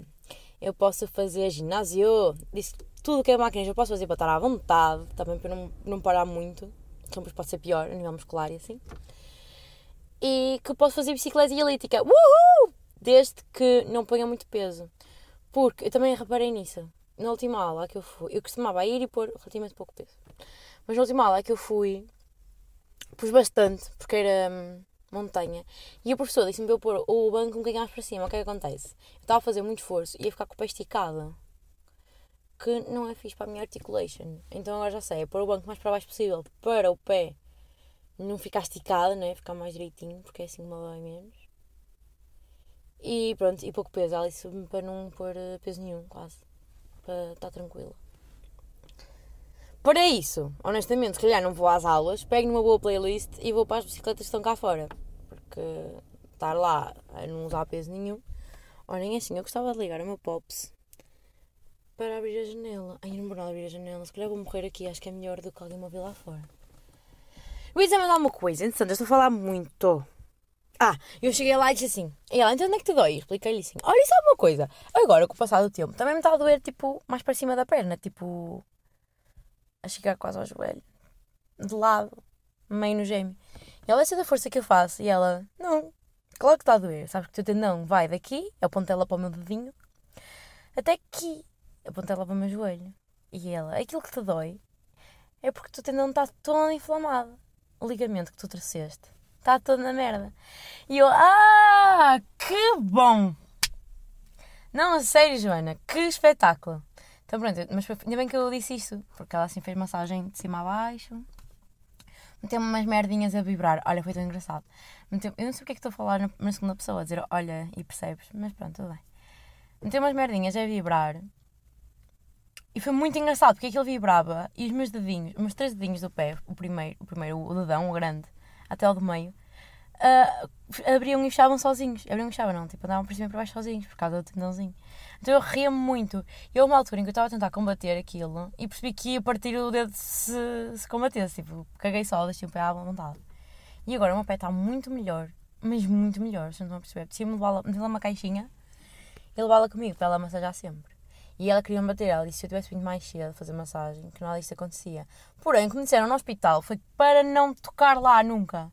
Eu posso fazer ginásio. Disse tudo que é máquinas eu posso fazer para estar à vontade, também para não, não parar muito. Então depois pode ser pior, a nível muscular e assim. E que posso fazer bicicleta e elíptica. Uhul! Desde que não ponha muito peso. Porque eu também reparei nisso. Na última aula que eu fui, eu costumava ir e pôr relativamente pouco peso. Mas na última aula que eu fui, pus bastante, porque era hum, montanha. E o professor disse-me para eu pôr o banco um bocadinho mais para cima. O que é que acontece? Eu estava a fazer muito esforço e ia ficar com o pé esticado. Que não é fixe para a minha articulation. Então agora já sei, é pôr o banco mais para baixo possível para o pé não ficar esticado, né? Ficar mais direitinho, porque é assim uma vai menos. E pronto, e pouco peso. Ela disse para não pôr eh, peso nenhum, quase. Para estar tranquila. Para isso, honestamente, se calhar não vou às aulas, pego numa boa playlist e vou para as bicicletas que estão cá fora. Porque estar lá a não usar peso nenhum. Olhem assim, eu gostava de ligar o meu Pops para abrir a janela. Ai, não vou abrir a janela. Se calhar vou morrer aqui, acho que é melhor do que alguém me ouvir lá fora. Eu ia dizer mais alguma coisa, entretanto, eu estou a falar muito. Ah, eu cheguei lá e disse assim: e ela, então onde é que te dói? Expliquei-lhe assim: olha, isso é uma coisa. Agora, com o passar do tempo, também me está a doer, tipo, mais para cima da perna, tipo, a chegar quase ao joelho, de lado, meio no gêmeo. E ela, essa é da força que eu faço. E ela, não, claro que está a doer. Sabes que o teu tendão vai daqui, aponta ela para o meu dedinho, até aqui, aponta ela para o meu joelho. E ela, aquilo que te dói é porque o teu tendão está todo inflamado. O ligamento que tu treceste está todo na merda. E eu, ah, que bom! Não, a sério, Joana, que espetáculo! Então pronto, mas ainda bem que eu disse isto, porque ela assim fez massagem de cima a baixo, meteu umas merdinhas a vibrar. Olha, foi tão engraçado. Eu não sei o que é que estou a falar na, na segunda pessoa, a dizer olha e percebes, mas pronto, tudo bem. Meteu umas merdinhas a vibrar E foi muito engraçado porque aquilo vibrava e os meus dedinhos, os meus três dedinhos do pé, o primeiro, o primeiro, o dedão, o grande, até o do meio, uh, abriam e fechavam sozinhos. Abriam e fechavam, não, tipo, andavam por cima e por baixo sozinhos, por causa do tendãozinho. Então eu ria-me muito. E houve uma altura em que eu estava a tentar combater aquilo e percebi que ia partir o dedo se, se combatesse. Tipo, caguei só, deixei o pé à vontade. E agora o meu pé está muito melhor, mas muito melhor, se não estão a perceber. Preciso levá-la, metê-la numa caixinha e levá-la comigo para ela massajar sempre. E ela queria me bater, ela disse se eu tivesse vindo mais cedo fazer massagem, que nada disso acontecia. Porém, como disseram no hospital, foi para não tocar lá nunca.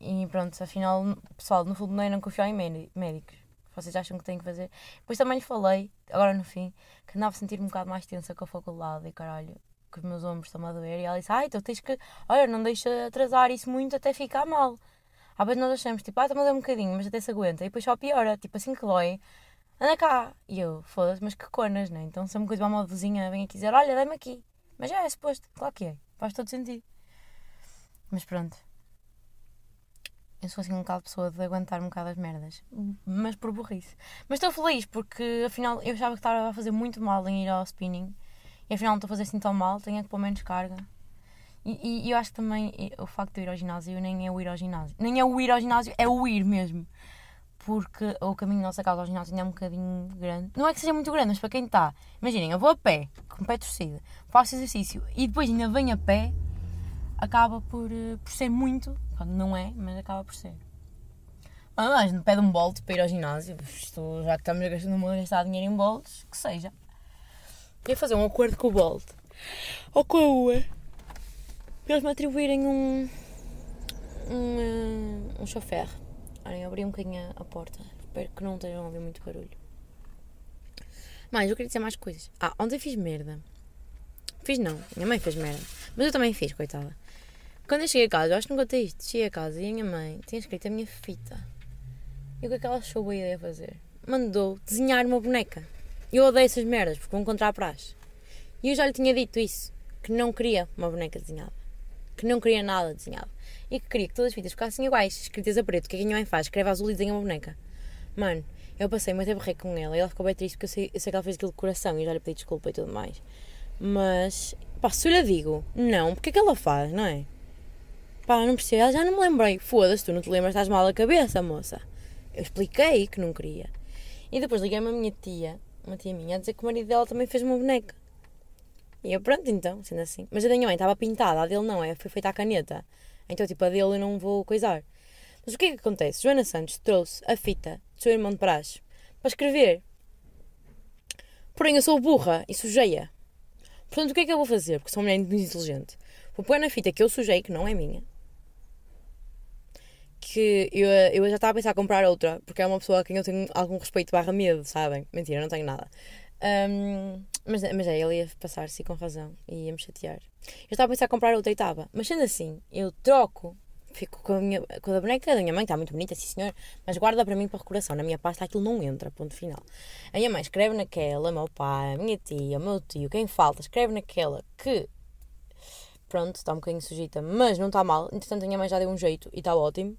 E pronto, afinal, pessoal, no fundo nem não confiar em médicos. Vocês acham que têm que fazer. Depois também lhe falei, agora no fim, que andava a sentir um bocado mais tensa com a faculdade e caralho, que os meus ombros estão a doer. E ela disse, ah, então tens que, olha, não deixa atrasar isso muito até ficar mal. Às vezes nós achamos, tipo, ah, está a doer um bocadinho, mas até se aguenta. E depois só piora, tipo, assim que dói, anda cá. E eu, foda-se, mas que conas, né? Então se é uma coisa uma vizinha vem aqui dizer, olha, dá-me aqui. Mas já é suposto, claro que é, faz todo sentido. Mas pronto. Eu sou assim um bocado de pessoa de aguentar um bocado as merdas. Mas por burrice. Mas estou feliz porque afinal eu achava que estava a fazer muito mal em ir ao spinning. E afinal não estou a fazer assim tão mal, tenho que pôr menos carga. E, e, eu acho que também o facto de eu ir ao ginásio nem é o ir ao ginásio. Nem é o ir ao ginásio, é o ir mesmo porque o caminho da nossa casa ao ginásio ainda é um bocadinho grande. Não é que seja muito grande, mas para quem está, imaginem, eu vou a pé, com o pé torcido, faço exercício e depois ainda venho a pé, acaba por, eh, por ser muito, não é, mas acaba por ser. Ah, mas me pede um bolt para ir ao ginásio, Estou, já que estamos a gastar, a gastar dinheiro em bolts, que seja. Ia fazer um acordo com o Bolt ou com a UE para eles me atribuírem um. um, eh, um chofer Olhem, abri um bocadinho a porta. Espero que não estejam a ouvir muito barulho. Mas eu queria dizer mais coisas. Ah, ontem fiz merda. Fiz não, minha mãe fez merda. Mas eu também fiz, coitada. Quando eu cheguei a casa, eu acho que não contei isto. Cheguei a casa e a minha mãe tinha escrito a minha fita. E o que é que ela achou boa ideia fazer? Mandou desenhar uma boneca. Eu odeio essas merdas porque vão contra a praxe. E eu já lhe tinha dito isso. Que não queria uma boneca desenhada. Que não queria nada desenhado e que queria que todas as fitas ficassem iguais, escritas a preto. O que é que a minha mãe faz? Escreve azul e desenha uma boneca. Mano, eu passei muito tempo com ela e ela ficou bem triste porque eu sei, eu sei que ela fez aquilo de coração e já lhe pedi desculpa e tudo mais. Mas, pá, se eu lhe digo, não, porque é que ela faz, não é? Pá, não percebo, ela já não me lembrei. Foda-se, tu não te lembras, estás mal a cabeça, moça. Eu expliquei que não queria. E depois liguei-me a minha tia, uma tia minha, a dizer que o marido dela também fez uma boneca. E eu, pronto, então, sendo assim. Mas a minha mãe estava pintada, a dele não, é, foi feita à caneta. Então, tipo, a dele eu não vou coisar. Mas o que é que acontece? Joana Santos trouxe a fita do seu irmão de praxe para escrever. Porém, eu sou burra e sujeia. Portanto, o que é que eu vou fazer? Porque sou uma mulher muito inteligente. Vou pôr na fita que eu sujei, que não é minha. Que eu, eu já estava a pensar em comprar outra, porque é uma pessoa a quem eu tenho algum respeito barra medo, sabem? Mentira, não tenho nada. Mas, mas é, ele ia passar-se com razão e ia me chatear. Eu estava a pensar em comprar outra estava, mas sendo assim, eu troco, fico com a, minha, com a boneca da minha mãe, está muito bonita, sim senhor, mas guarda para mim para recordação. Na minha pasta aquilo não entra, ponto final. A minha mãe escreve naquela, meu pai, a minha tia, o meu tio, quem falta, escreve naquela que, pronto, está um bocadinho sujeita, mas não está mal. Entretanto, a minha mãe já deu um jeito e está ótimo.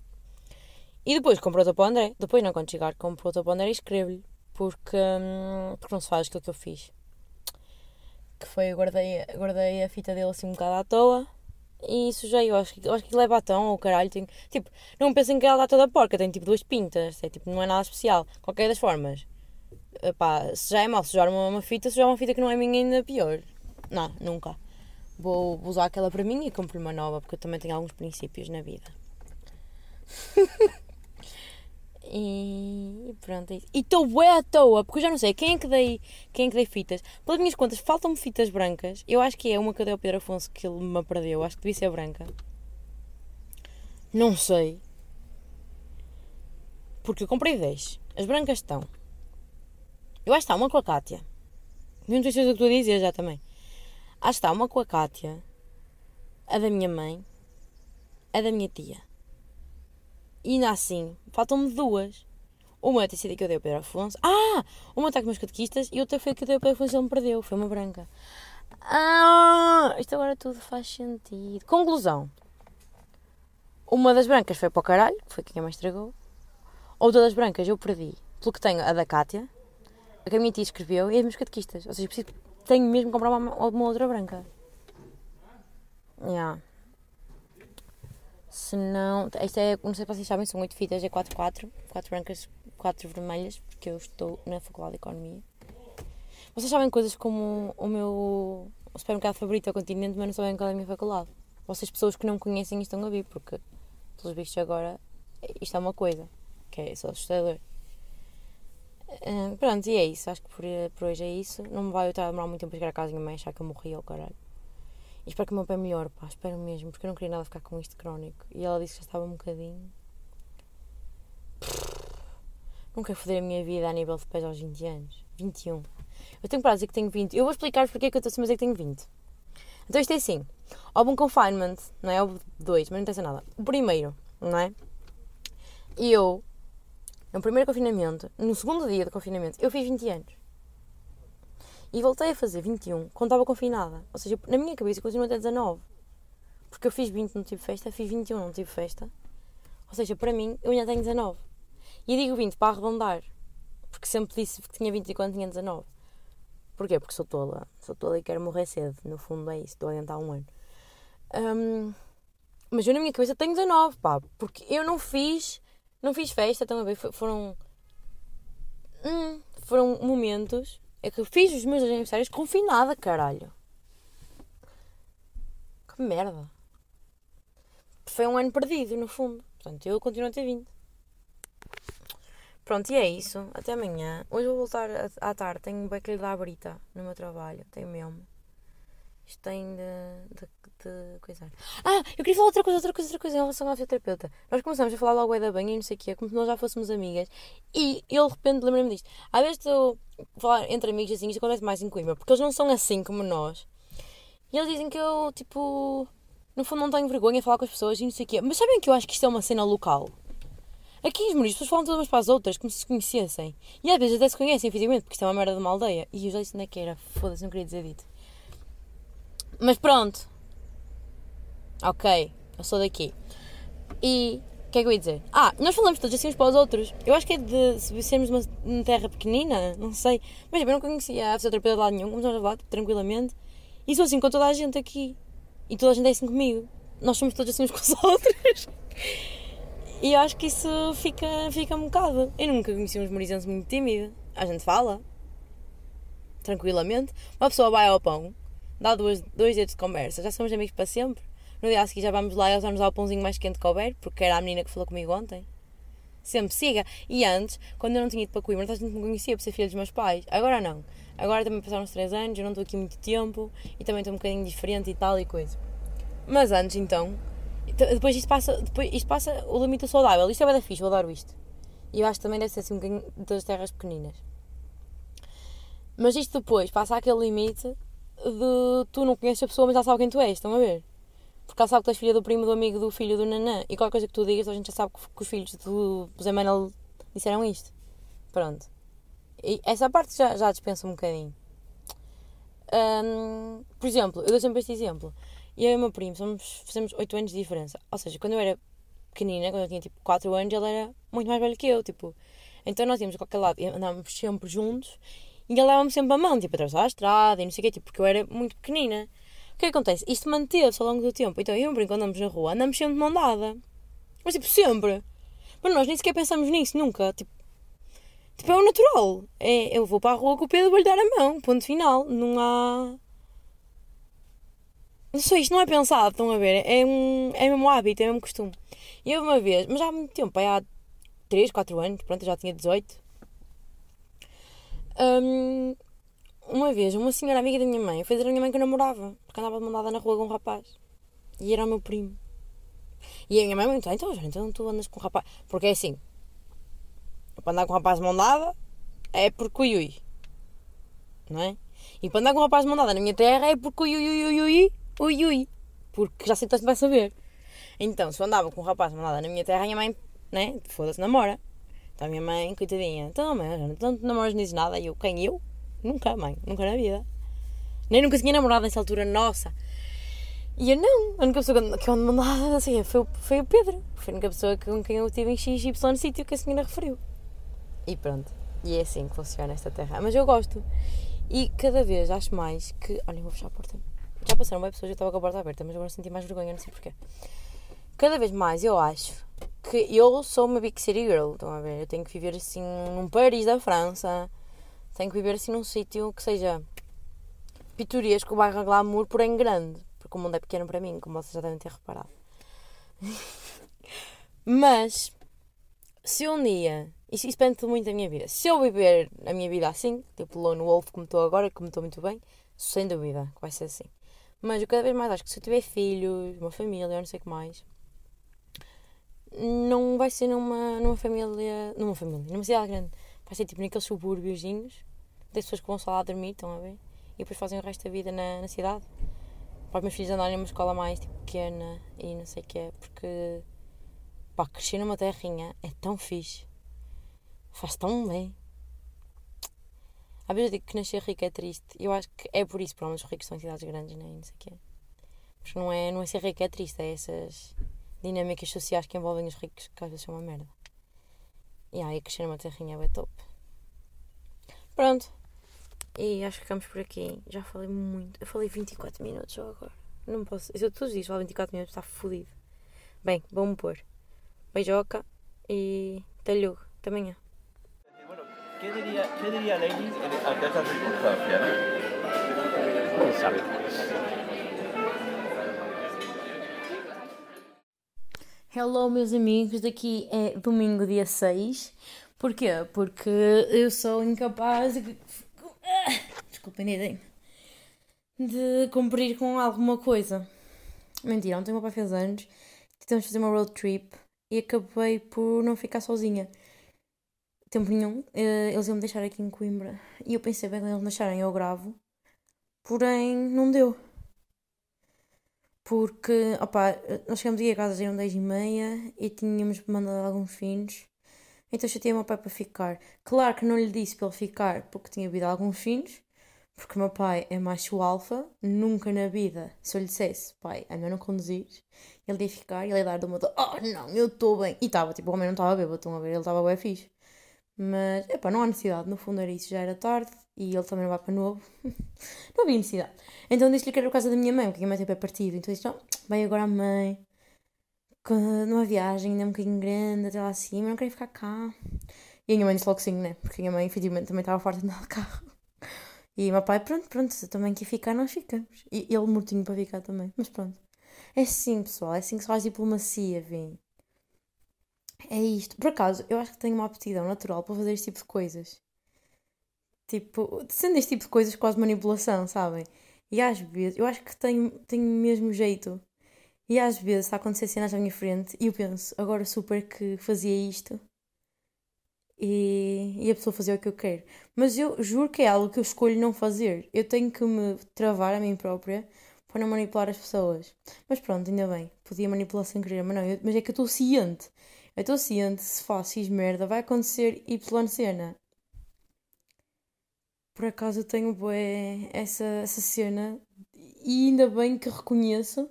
E depois compro outra para o André. Depois, não, quando chegar, compro outra para o André e escrevo-lhe porque, hum, porque não se faz aquilo que eu fiz. Que foi, guardei, guardei a fita dele assim um bocado à toa e sujei. Eu acho que, eu acho que leva é batom ou caralho. Tipo, não pensem que ela está toda porca, tem tipo duas pintas, é, tipo, não é nada especial. Qualquer das formas, epá, se já é mal sujar uma, uma fita, sujar uma fita que não é minha ainda pior. Não, nunca. Vou, vou usar aquela para mim e compro uma nova, porque eu também tenho alguns princípios na vida. E pronto, é isso. E estou bué à toa, porque eu já não sei quem é que dei, quem é que dei fitas. Pelas minhas contas, faltam-me fitas brancas. Eu acho que é uma que eu dei ao Pedro Afonso que ele me perdeu. Acho que devia ser branca. Não sei. Porque eu comprei 10. As brancas estão. Eu acho que está uma com a Kátia. Não sei se o que estou a dizer já também. Acho que está uma com a Kátia. A da minha mãe. A da minha tia. E ainda assim, faltam-me duas. Uma sido a que eu dei ao Pedro Afonso. Ah! Uma está com meus catequistas e outra foi a que eu dei ao Pedro Afonso e ele me perdeu. Foi uma branca. Ah! Isto agora tudo faz sentido. Conclusão. Uma das brancas foi para o caralho, que foi quem a mais estragou. Outra das brancas eu perdi, pelo que tenho a da Cátia. que a minha tia escreveu é as meus catequistas. Ou seja, preciso, tenho mesmo que comprar uma, uma outra branca. Yeah. Se não. Isto é, não sei se vocês sabem, são 8 fitas, é 4, 4. 4 brancas, 4 vermelhas, porque eu estou na Faculdade de Economia. Vocês sabem coisas como o meu supermercado favorito é o Continente, mas não sabem qual é a minha faculdade. Vocês, pessoas que não me conhecem, estão a vir, porque, pelos vistos, agora isto é uma coisa que é só assustador. Uh, pronto, e é isso. Acho que por, por hoje é isso. Não me vai demorar muito tempo a chegar a casa e minha mãe achar que eu morri ao caralho. E espero que o meu pé melhore, pá, espero mesmo, porque eu não queria nada ficar com isto crónico. E ela disse que já estava um bocadinho. Quero foder a minha vida a nível de pés aos 20 anos. 21. Eu tenho para dizer que tenho 20. Eu vou explicar porque é que eu estou a dizer que tenho 20. Então isto é assim. Houve um confinement, não é? Houve dois, mas não interessa nada. O primeiro, não é? E eu, no primeiro confinamento, no segundo dia de confinamento, eu fiz 20 anos. E voltei a fazer 21 quando estava confinada. Ou seja, na minha cabeça continuo até 19. Porque eu fiz 20, não tive festa, fiz 21, não tive festa. Ou seja, para mim, eu ainda tenho 19. E digo 20 para arredondar. Porque sempre disse que tinha 20 e quando tinha 19. Porquê? Porque sou tola. Sou tola e quero morrer cedo. No fundo é isso, estou a adiantar um ano. Um, mas eu na minha cabeça tenho 19, pá. Porque eu não fiz. Não fiz festa, estão a ver? Foram. Hum, foram momentos é que eu fiz os meus aniversários confinada, caralho. Que merda. Foi um ano perdido, no fundo. Portanto, eu continuo a ter vindo. Pronto, e é isso. Até amanhã. Hoje vou voltar à tarde. Tenho um beco da brita no meu trabalho. Tenho mesmo. Isto tem de, de, de coisar. Ah, eu queria falar outra coisa, outra coisa, outra coisa em relação à fisioterapeuta. Nós começamos a falar logo é da banha e não sei o quê, como se nós já fôssemos amigas. E eu de repente lembrei-me disto. Às vezes estou a falar entre amigos assim, isto acontece mais em Coimbra, porque eles não são assim como nós. E eles dizem que eu, tipo, no fundo não tenho vergonha de falar com as pessoas e não sei o quê. Mas sabem que eu acho que isto é uma cena local? Aqui em Esmoriz, as pessoas falam todas umas para as outras, como se se conhecessem. E às vezes até se conhecem, fisicamente, porque isto é uma merda de uma aldeia. E eu já disse onde é que era. Foda-se, não queria dizer dito. Mas pronto. Ok, eu sou daqui. E o que é que eu ia dizer? Ah, nós falamos todos assim uns para os outros. Eu acho que é de sermos uma, uma terra pequenina, não sei. Mas eu não conhecia a fisioterapeuta de lado nenhum, começamos a falar tranquilamente. E sou assim com toda a gente aqui. E toda a gente é assim comigo. Nós somos todos assim uns com os outros. E eu acho que isso fica, fica um bocado. Eu nunca conheci uns morizantes muito tímidos. A gente fala. Tranquilamente. Uma pessoa vai ao pão dá duas, dois dedos de conversa, já somos amigos para sempre. No dia a seguir já vamos lá e eles vamos dar o pãozinho mais quente que houver, porque era a menina que falou comigo ontem. Sempre siga. E antes, quando eu não tinha ido para Coimbra, a gente me conhecia por ser filha dos meus pais. Agora não. Agora também passaram uns 3 anos, eu não estou aqui muito tempo e também estou um bocadinho diferente e tal e coisa. Mas antes então, depois isto passa, depois isto passa o limite saudável. Isto é bem fixe, eu adoro isto. E eu acho que também deve ser assim um bocadinho das terras pequeninas. Mas isto depois passa aquele limite de tu não conheces a pessoa, mas ela sabe quem tu és, estão a ver? Porque ela sabe que tu és filha do primo, do amigo, do filho do nanã. E qualquer coisa que tu digas, a gente já sabe que, que os filhos do Zé Manuel disseram isto. Pronto. E essa parte já, já dispensa um bocadinho. Um, por exemplo, eu dou sempre este exemplo. Eu e o meu primo somos, fazemos 8 anos de diferença. Ou seja, quando eu era pequenina, quando eu tinha tipo 4 anos, ele era muito mais velho que eu. Tipo, então nós íamos a qualquer lado, andávamos sempre juntos e ele dava-me sempre a mão, tipo, atravessar a estrada e não sei o quê, tipo, porque eu era muito pequenina. O que acontece? Isto manteve-se ao longo do tempo. Então eu o quando andamos na rua, andamos sempre de mão dada. Mas, tipo, sempre. Mas nós nem sequer pensamos nisso, nunca. Tipo, tipo é o natural. É, eu vou para a rua com o Pedro, vou-lhe dar a mão. Ponto final. Não há... Não sei, isto não é pensado, estão a ver? É, um, é mesmo hábito, é mesmo costume. E eu uma vez, mas há muito tempo, há 3, 4 anos, pronto, eu já tinha 18 um, uma vez, uma senhora amiga da minha mãe foi dizer à minha mãe que eu namorava, porque andava mandada na rua com um rapaz. E era o meu primo. E a minha mãe muito, então, então tu andas com um rapaz. Porque é assim, para andar com um rapaz de mão dada é porque ui ui. Não é? E para andar com um rapaz de mão dada na minha terra é porque ui ui ui ui ui ui. Porque já sei que tu vai saber. Então, se eu andava com um rapaz de mão dada na minha terra, a minha mãe, né? Foda-se, namora. Então a minha mãe, coitadinha, então, mãe, não, não namoras nem nada. E eu, quem eu? Nunca, mãe, nunca na vida. Nem nunca tinha namorado nessa altura, nossa. E eu não, a única pessoa que eu ando mandada assim, foi, foi o Pedro. Foi a única pessoa com quem eu tive em XY sítio que a senhora referiu. E pronto. E é assim que funciona esta terra. Mas eu gosto. E cada vez acho mais que. Olhem, vou fechar a porta. Já passaram bem pessoas, eu estava com a porta aberta, mas agora senti mais vergonha, não sei porquê. Cada vez mais eu acho que eu sou uma big city girl, estão a ver? Eu tenho que viver assim num Paris da França, tenho que viver assim num sítio que seja pitoresco, bairro glamour, porém grande, porque o mundo é pequeno para mim, como vocês já devem ter reparado. Mas, se um dia, isso, isso depende muito da minha vida, se eu viver a minha vida assim, tipo Lone Wolf como estou agora, como estou muito bem, sem dúvida que vai ser assim. Mas eu cada vez mais acho que se eu tiver filhos, uma família, não sei o que mais, não vai ser numa, numa família, numa família, numa cidade grande. Vai ser tipo naqueles subúrbiozinhos, das pessoas que vão só lá dormir, estão a ver? E depois fazem o resto da vida na, na cidade. Para os meus filhos andarem numa escola mais tipo, pequena e não sei o que é, porque pá, crescer numa terrinha é tão fixe. Faz tão bem. Às vezes eu digo que nascer rico é triste. Eu acho que é por isso, pelo menos os ricos estão em cidades grandes, né? não sei o quê. Porque não é, não é ser rico é triste, é essas dinâmicas sociais que envolvem os ricos que às vezes são uma merda. E aí crescer numa terrinha é top. Pronto. E acho que ficamos por aqui. Já falei muito. Eu falei 24 minutos só agora. Não posso. Se eu todos os dias falo 24 minutos, está fodido. Bem, vamos pôr. Beijoca e talhugo. Até amanhã. Bueno, ¿qué diría, qué diría Lenin en- ante esta circunstancia? ¿no? Quem sabe? Hello, meus amigos. Daqui é domingo, dia 6. Porquê? Porque eu sou incapaz de. Desculpem. De cumprir com alguma coisa. Mentira, ontem o meu pai fez anos. Tentamos fazer uma road trip e acabei por não ficar sozinha. Tempo nenhum. eh, Eles iam me deixar aqui em Coimbra. E eu pensei, bem, quando eles me deixarem, eu gravo. Porém, não deu. Porque, opá, nós chegamos aqui a casa, eram 10 e meia e tínhamos mandado alguns finos. Então chateei o meu pai para ficar. Claro que não lhe disse para ele ficar porque tinha havido alguns finos. Porque o meu pai é macho alfa. Nunca na vida, se eu lhe dissesse, pai, é melhor não conduzir, ele ia ficar e ele ia dar de uma oh não, eu estou bem. E estava, tipo, o homem não estava bêbado, estão a ver, ele estava bem fixe. Mas, epá, não há necessidade, no fundo era isso, já era tarde e ele também não vai para novo. não havia necessidade. Então disse-lhe que era por causa da minha mãe, porque a minha mãe tem pé partido. Então disse, não, vai agora a mãe, numa viagem ainda é um bocadinho grande, até lá acima, não quero ficar cá. E a minha mãe disse logo sim, né? Porque a minha mãe, efetivamente, também estava farta de andar de carro. E o meu pai, pronto, pronto, se também quer ficar, nós ficamos. E ele mortinho para ficar também, mas pronto. É assim, pessoal, é assim que se faz diplomacia, vem. É isto. Por acaso, eu acho que tenho uma aptidão natural para fazer este tipo de coisas. Tipo, sendo este tipo de coisas quase manipulação, sabem? E às vezes, eu acho que tenho, tenho o mesmo jeito. E às vezes está a acontecer cenas à minha frente e eu penso, agora super que fazia isto e, e a pessoa fazia o que eu quero. Mas eu juro que é algo que eu escolho não fazer. Eu tenho que me travar a mim própria para não manipular as pessoas. Mas pronto, ainda bem. Podia manipular sem querer, mas não. eu- mas é que eu estou ciente. Eu estou ciente, se faço X merda, vai acontecer Y cena. Por acaso eu tenho bué, essa, essa cena e ainda bem que reconheço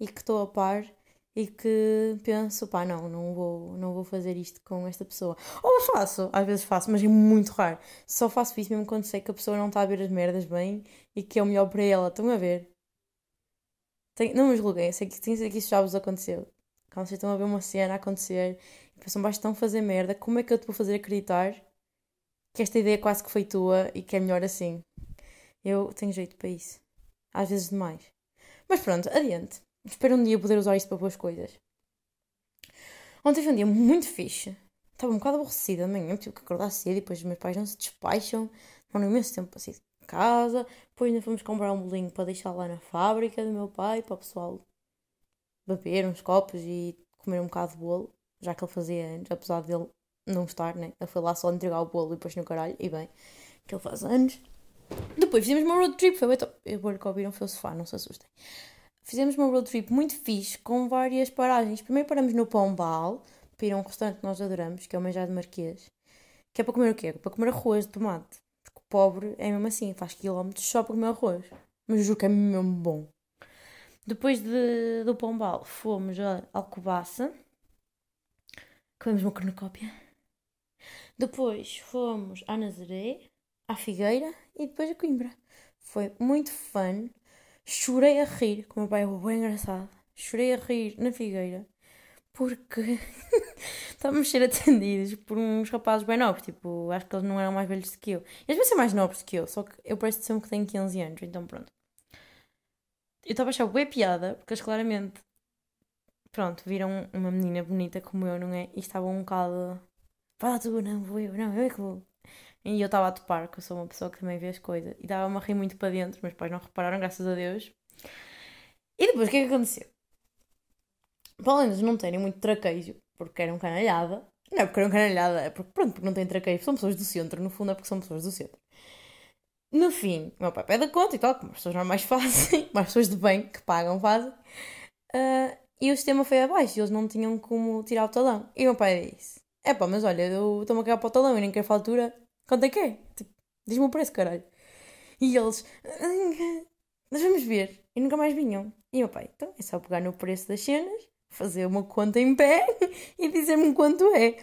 e que estou a par e que penso, pá, não, não vou, não vou fazer isto com esta pessoa. Ou faço, às vezes faço, mas é muito raro. Só faço isso mesmo quando sei que a pessoa não está a ver as merdas bem e que é o melhor para ela. Estão a ver? Tem- não me julguem, sei que, sei que isso já vos aconteceu. Quando vocês estão a ver uma cena acontecer e pensam, basta estão a fazer merda, como é que eu te vou fazer acreditar que esta ideia quase que foi tua e que é melhor assim? Eu tenho jeito para isso. Às vezes demais. Mas pronto, adiante. Espero um dia poder usar isto para boas coisas. Ontem foi um dia muito fixe. Estava um bocado aborrecida de manhã, tive que acordar cedo e depois os meus pais não se despacham. Não imenso tempo para sair de casa. Depois ainda fomos comprar um bolinho para deixar lá na fábrica do meu pai, para o pessoal beber uns copos e comer um bocado de bolo, já que ele fazia anos, apesar dele não estar, né? Ele foi lá só entregar o bolo e depois no caralho, e bem, que ele faz anos. Depois fizemos uma road trip, foi bem top. Eu vou-lhe ouviram, foi o sofá, não se assustem. Fizemos uma road trip muito fixe, com várias paragens. Primeiro paramos no Pombal, para ir a um restaurante que nós adoramos, que é o Manjado Marquês. Que é para comer o quê? Para comer arroz de tomate. Porque o pobre é mesmo assim, faz quilómetros só para comer arroz. Mas juro que é mesmo bom. Depois de, do Pombal, fomos a Alcobaça. Comemos uma cornucópia. Depois fomos à Nazaré, à Figueira e depois a Coimbra. Foi muito fun. Chorei a rir, com o meu pai foi bem engraçado. Chorei a rir na Figueira porque estávamos a ser atendidos por uns rapazes bem novos. Tipo, acho que eles não eram mais velhos do que eu. Eles devem ser mais novos que eu, só que eu pareço sempre que tenho 15 anos, então pronto. Eu estava a achar bem piada, porque eles claramente, pronto, viram uma menina bonita como eu, não é? E estavam um bocado. Fala tu, não vou eu, não, eu é que vou. E eu estava a topar, que eu sou uma pessoa que também vê as coisas. E estava-me a rir muito para dentro, meus pais não repararam, graças a Deus. E depois, o que é que aconteceu? Para além de não terem muito traquejo, porque eram canalhada, não é porque eram canalhada, é porque, pronto, porque não têm traquejo, são pessoas do centro, no fundo é porque são pessoas do centro. No fim, o meu pai pede a conta e tal, como as pessoas normais fazem, mais pessoas de bem que pagam fazem, uh, e o sistema foi abaixo, e eles não tinham como tirar o talão. E o meu pai disse: É pá, mas olha, eu estou-me a cagar para o talão e nem quero fatura, quanto é que é? Tipo, diz-me o preço, caralho. E eles: Nós vamos ver. E nunca mais vinham. E meu pai: Então é só pegar no preço das cenas fazer uma conta em pé e dizer-me quanto é.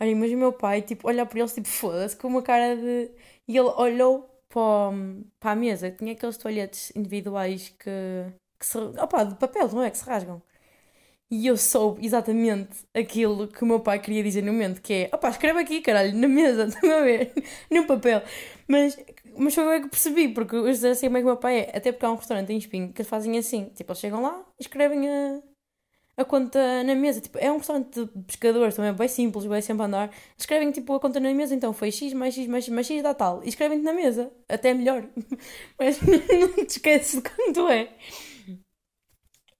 Olha, mas o meu pai, tipo, olhar para eles, tipo, foda-se, com uma cara de. E ele olhou para, para a mesa, tinha aqueles toalhetes individuais que, que se. opá, de papel, não é? Que se rasgam. E eu soube exatamente aquilo que o meu pai queria dizer no momento, que é, opá, escreve aqui, caralho, na mesa, estão a ver? no papel. Mas, mas foi eu que percebi, porque eu sei assim como é que o meu pai é. Até porque há um restaurante em Espinho que fazem assim, tipo, eles chegam lá, escrevem a, a conta na mesa. Tipo, é um restaurante de pescadores também, bem simples, bem sempre a andar. Escrevem tipo a conta na mesa, então foi X mais X mais X mais X dá tal. E escrevem-te na mesa, até melhor. Mas não te esqueces de quanto é.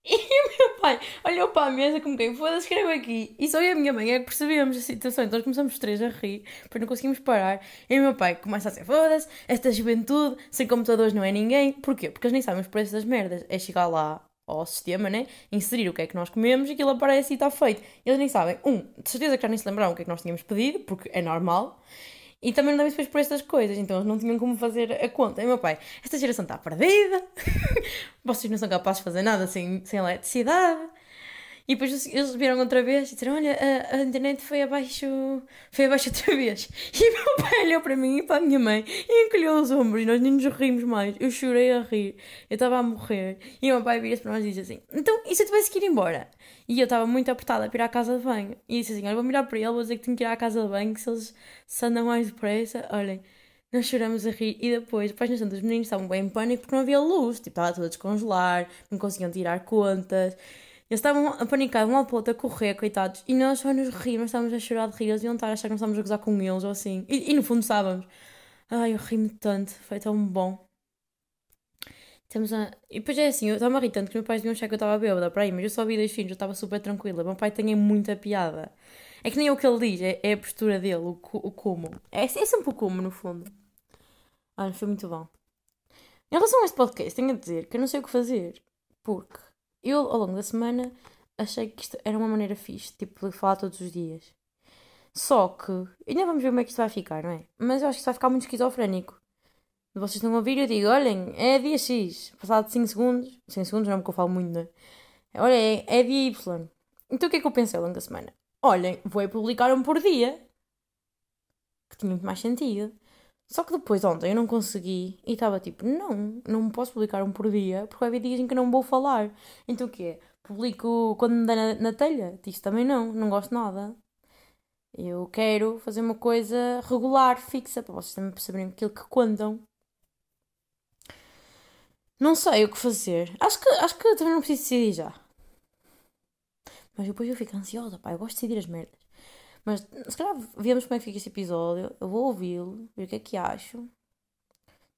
E o meu pai olhou para a mesa como quem foda-se, escreve aqui. E só eu e a minha mãe é que percebemos a situação. Então começamos os três a rir, porque não conseguimos parar. E o meu pai começa a dizer: foda-se, esta juventude, sem computadores não é ninguém. Porquê? Porque eles nem sabem os preços das merdas. É chegar lá ao sistema, né? Inserir o que é que nós comemos e aquilo aparece e está feito. Eles nem sabem, um, de certeza que já nem se lembraram o que é que nós tínhamos pedido, porque é normal. E também não devem depois por estas coisas, então eles não tinham como fazer a conta. E meu pai, esta geração está perdida, vocês não são capazes de fazer nada sem, sem eletricidade. E depois eles viram outra vez e disseram: Olha, a, a, internet foi abaixo, foi abaixo outra vez. E meu pai olhou para mim e para a minha mãe e encolheu os ombros e nós nem nos rimos mais. Eu chorei a rir, eu estava a morrer. E o meu pai vira-se para nós e diz assim: Então, e se eu tivesse que ir embora? E eu estava muito apertada para ir à casa de banho. E disse assim: Olha, vou mirar para ele, vou dizer que tenho que ir à casa de banho, que se eles se andam mais depressa, olhem. Nós choramos a rir e depois, depois tantas, os meninos estavam bem em pânico porque não havia luz, tipo, estava tudo a descongelar, não conseguiam tirar contas. Eles estavam a panicar de um lado para o outro, a correr, coitados. E nós só nos rir, mas estávamos a chorar de rir. Eles iam estar a achar que nós estávamos a gozar com eles ou assim. E, e no fundo estávamos. Ai, eu ri-me tanto. Foi tão bom. Estamos a... E depois é assim, eu estava a rir tanto que meus pais deviam achar que eu estava bêbada para aí, mas eu só vi dois filhos, eu estava super tranquila. Meu pai tem muita piada. É que nem é o que ele diz, é, é a postura dele, o, o como. É, é sempre o como, no fundo. Olha, foi muito bom. Em relação a este podcast, tenho a dizer que eu não sei o que fazer. Porque eu, ao longo da semana, achei que isto era uma maneira fixe, tipo, de falar todos os dias. Só que, ainda vamos ver como é que isto vai ficar, não é? Mas eu acho que isto vai ficar muito esquizofrénico. Vocês estão a ouvir eu digo, olhem, é dia X, passado 5 segundos, 5 segundos não é porque eu falo muito, não é? Olha, é, é dia Y. Então o que é que eu pensei ao longo da semana? Olhem, vou publicar um por dia. Que tinha muito mais sentido. Só que depois ontem eu não consegui e estava tipo, não, não posso publicar um por dia porque vai haver dias em que não vou falar. Então o quê? Publico quando me dá na, na telha? Disso também não, não gosto nada. Eu quero fazer uma coisa regular, fixa, para vocês também perceberem aquilo que contam. Não sei o que fazer. Acho que, acho que também não preciso decidir já. Mas depois eu fico ansiosa, pá, eu gosto de decidir as merdas. Mas se calhar vemos como é que fica este episódio. Eu vou ouvi-lo, ver o que é que acho.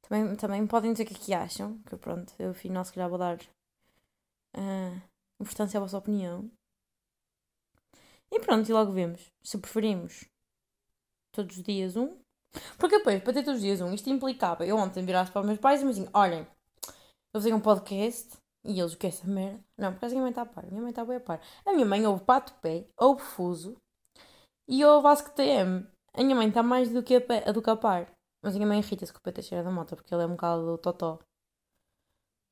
Também, também podem dizer o que é que acham. Que pronto, eu afinal se calhar vou dar uh, importância à vossa opinião. E pronto, e logo vemos. Se preferimos todos os dias um. Porque depois, para ter todos os dias um, isto implicava. Eu ontem virasse para os meus pais e me assim: olhem, eu fazer um podcast. E eles, o que é essa merda? Não, porque a minha mãe está a par. A minha mãe está bem a par. A minha mãe ouve pato pé, ouve fuso, e eu Vasco TM. A minha mãe está mais do que a, a do que a par. Mas a minha mãe irrita-se com o PT cheira da moto porque ele é um bocado totó.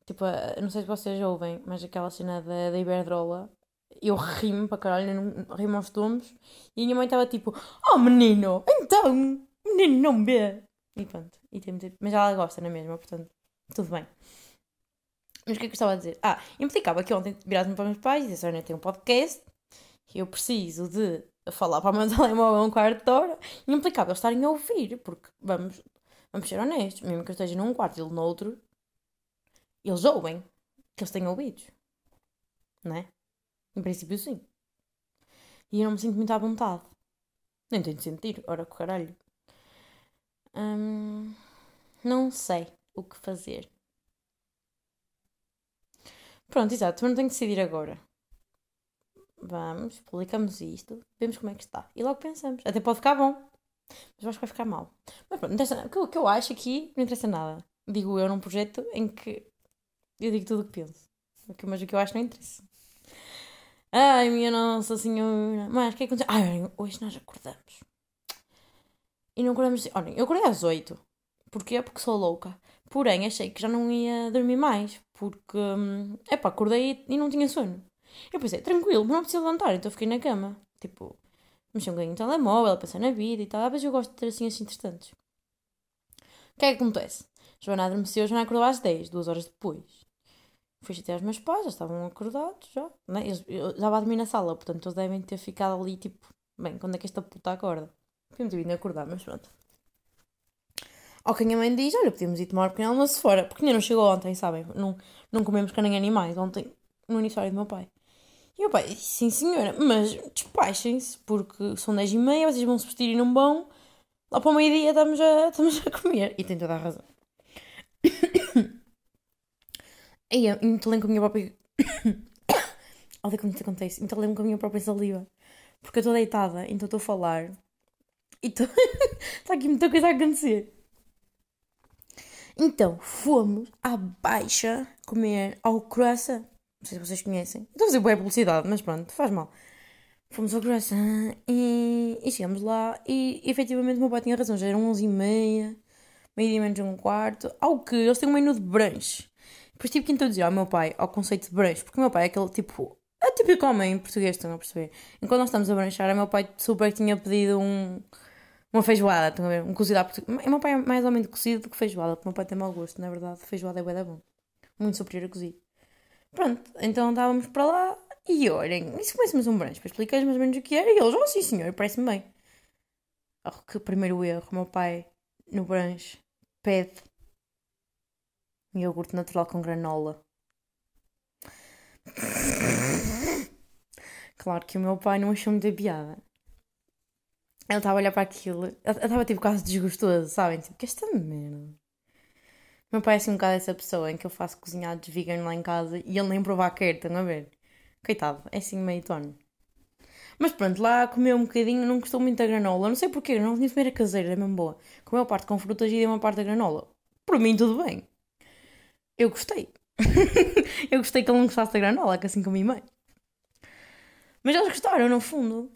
Tipo, não sei se vocês ouvem, mas aquela cena da, da Iberdrola Eu ri-me para caralho, ri-me aos tomos. E a minha mãe estava tipo: Oh menino, então, menino não vê. E pronto, e tem, mas ela gosta, não é mesmo? Portanto, tudo bem. Mas o que é que eu estava a dizer? Ah, implicava que ontem virasse-me para os meus pais e disse: Olha, tenho um podcast eu preciso de falar para o meu telemóvel um quarto de hora implicava eles estarem a ouvir, porque vamos, vamos ser honestos, mesmo que eu esteja num quarto e ele noutro, eles ouvem que eles têm ouvidos, não é? Em princípio, sim. E eu não me sinto muito à vontade. Nem tenho de sentir, ora com caralho. Hum, não sei o que fazer. Pronto, exato, mas não tenho que decidir agora. Vamos, publicamos isto, vemos como é que está. E logo pensamos. Até pode ficar bom, mas acho que vai ficar mal. Mas pronto, o que, o que eu acho aqui não interessa nada. Digo eu num projeto em que eu digo tudo o que penso. Mas o que eu acho não interessa. Ai, minha Nossa Senhora. Mas o que é que aconteceu? Ai, hoje nós acordamos. E não acordamos. Olhem, eu acordei às 8. Porquê? Porque sou louca. Porém, achei que já não ia dormir mais. Porque. Hum, pá, acordei e não tinha sono. Eu pensei, tranquilo, mas não preciso levantar, então fiquei na cama. Tipo, mexi um bocadinho no telemóvel, pensei na vida e tal. Às vezes eu gosto de ter assim assim interessantes. O que é que acontece? Joana adormeceu, Joana acordou às 10, duas horas depois. Fui até aos meus pais, já estavam acordados, já. Né? Eu, eu, já a dormir na sala, portanto eles devem ter ficado ali, tipo, bem, quando é que esta puta acorda? Podíamos ter vindo a acordar, mas pronto. Ao que a minha mãe diz, olha, podíamos ir tomar um pequeno almoço fora, porque ainda não chegou ontem, sabem? Não, não comemos carne animais, ontem, no aniversário do meu pai. E o pai, sim senhora, mas despachem-se, porque são 10 e meia, vocês vão se vestir e não vão. Lá para o meio-dia estamos a, estamos a comer. E tem toda a razão. E eu entalei com a minha própria. Olha como isso acontece. Entalei com a minha própria saliva. Porque eu estou deitada, então estou a falar. E estou. Está aqui muita coisa a acontecer. Então, fomos à baixa comer ao croissant. Não sei se vocês conhecem. Estou a fazer boa publicidade, mas pronto, faz mal. Fomos ao croissant e, e chegamos lá e efetivamente o meu pai tinha razão, já eram 11 e meia, meio-dia menos um quarto, ao que eles têm um menu de brunch. Depois tive que introduzir ao meu pai ao conceito de brunch, porque o meu pai é aquele tipo, é típico homem português, estão a perceber? Enquanto nós estamos a branchar, o meu pai super tinha pedido um, uma feijoada, estão a ver? Um cozido à portuguesa. O meu pai é mais ou menos cozido do que feijoada, porque o meu pai tem mau gosto, na verdade. Feijoada é bué da bom. Muito superior a cozido. Pronto, então andávamos para lá e olhem, e se coméssemos um brunch para explicar mais ou menos o que era? E eles, oh sim senhor, parece-me bem. Oh, que primeiro erro, meu pai no brunch pede iogurte natural com granola. Claro que o meu pai não achou muita piada. Ele estava a olhar para aquilo, ele estava tipo quase desgostoso, sabem? Tipo, que esta merda. Meu pai é assim um bocado essa pessoa em que eu faço cozinhados vegan lá em casa e ele nem provar quer, estão a ver? Coitado, é assim meio tono. Mas pronto, lá comeu um bocadinho, não gostou muito da granola. Não sei porquê, não tinha comer a caseira, é mesmo boa. Comeu a parte com frutas e deu uma parte da granola. Por mim, tudo bem. Eu gostei. eu gostei que ele não gostasse da granola, que assim comi mãe. Mas eles gostaram, no fundo.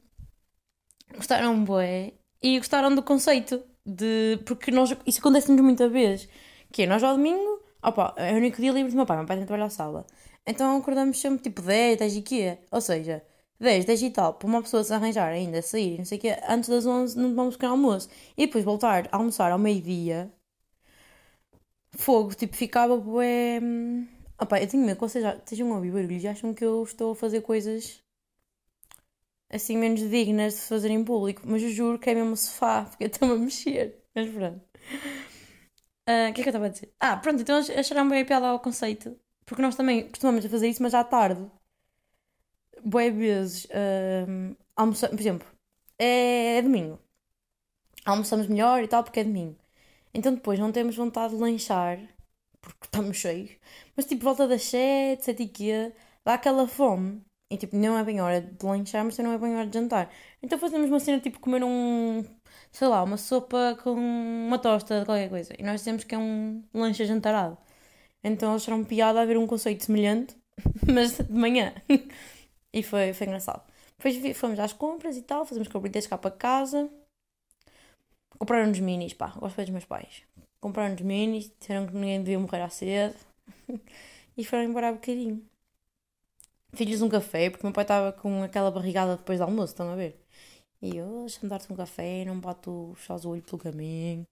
Gostaram, bué. E gostaram do conceito. De... Porque nós... isso acontece-nos muita vez que é, nós ao domingo, opa, é o único dia livre do meu pai, meu pai tem que trabalhar à sala. Então acordamos sempre tipo 10, 10 e quê? Ou seja, 10, 10 e tal, para uma pessoa se arranjar ainda, sair, não sei o quê, antes das 11 não vamos pequeno almoço. E depois voltar a almoçar ao meio-dia, fogo, tipo, ficava bué... Opa, eu tenho medo que vocês estejam a ouvir barulhos e acham que eu estou a fazer coisas assim menos dignas de fazer em público, mas eu juro que é mesmo sofá, porque eu estou a mexer. Mas pronto. Ah, o que é que eu estava a dizer? Ah, pronto, então acharam bem a piada ao conceito. Porque nós também costumamos fazer isso, mas à tarde. Boé vezes. Uh, por exemplo, é, é domingo. Almoçamos melhor e tal, porque é domingo. Então depois não temos vontade de lanchar, porque estamos cheios. Mas tipo, volta das 7, 7 e quê, dá aquela fome. E tipo, não é bem hora de lanchar, mas não é bem hora de jantar. Então fazemos uma cena tipo comer um sei lá, uma sopa com uma tosta de qualquer coisa. E nós dizemos que é um lanche jantarado. Então eles acharam piada a ver um conceito semelhante, mas de manhã. e foi, foi engraçado. Depois fomos às compras e tal, fazemos compras cá para casa. Compraram-nos minis, pá, gosto dos meus pais. Compraram-nos minis, disseram que ninguém devia morrer à sede. e foram embora um bocadinho. Fiz-lhes um café, porque meu pai estava com aquela barrigada depois do almoço, estão a ver? E eu, deixa-me dar-te um café, não bato os olhos pelo caminho.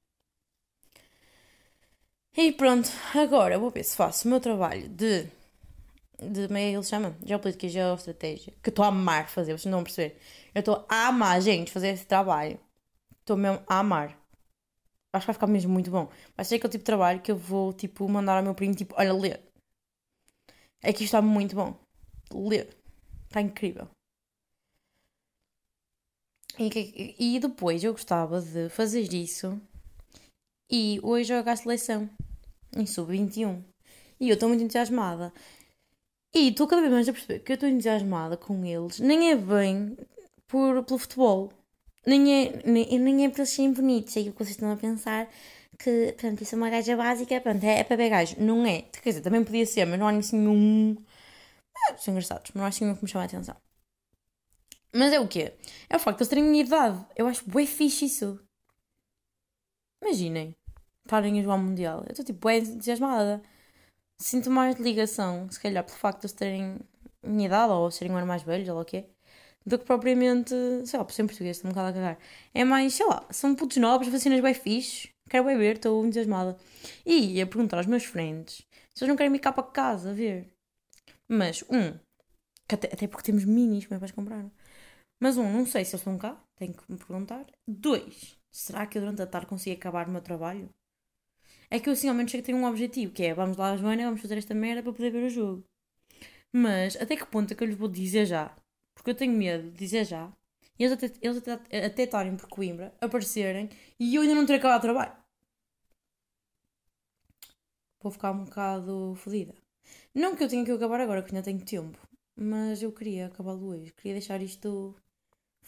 E pronto, agora vou ver se faço o meu trabalho de. de como é que ele chama? Geopolítica e geoestratégia. Que estou a amar fazer, vocês não vão perceber. Eu estou a amar, gente, fazer esse trabalho. Estou mesmo a amar. Acho que vai ficar mesmo muito bom. Vai ser aquele tipo de trabalho que eu vou, tipo, mandar ao meu primo, tipo, olha, lê. É que isto está muito bom. Lê. Está incrível. E, e depois eu gostava de fazer isso. E hoje jogar a seleção. Em sub-21. E eu estou muito entusiasmada. E estou cada vez mais a perceber que eu estou entusiasmada com eles. Nem é bem por, pelo futebol. Nem é, nem, nem é por eles serem bonitos. É aquilo que vocês estão a pensar. Que, pronto, isso é uma gaja básica. Pronto, é, é para ver gajo. Não é. Quer dizer, também podia ser, mas não há assim nenhum. Ah, são engraçados, mas não há assim nenhum que me chama a atenção. Mas é o quê? É o facto de eles terem minha idade. Eu acho bem fixe isso. Imaginem. Estarem a jogar Mundial. Eu estou tipo bem entusiasmada. Sinto mais ligação, se calhar, pelo facto de eles terem minha idade ou serem um ano mais velhos ou o quê. Do que propriamente, sei lá, por ser português, estou um bocado a cagar. É mais, sei lá, são putos novos, vacinas bem fixes. Quero bem ver, estou entusiasmada. E ia perguntar aos meus friends se eles não querem ir cá para casa ver. Mas, um, até, porque temos minis, é para comprar. Mas um, não sei se eles estão cá, tenho que me perguntar. Dois, será que eu durante a tarde consigo acabar o meu trabalho? É que eu assim ao menos sei que tenho um objetivo, que é vamos lá, Joana, vamos fazer esta merda para poder ver o jogo. Mas até que ponto é que eu lhes vou dizer já? Porque eu tenho medo de dizer já. E eles até, eles até, até estarem por Coimbra, aparecerem e eu ainda não ter acabado o trabalho. Vou ficar um bocado fodida. Não que eu tenha que acabar agora, que ainda tenho tempo. Mas eu queria acabá-lo hoje. Queria deixar isto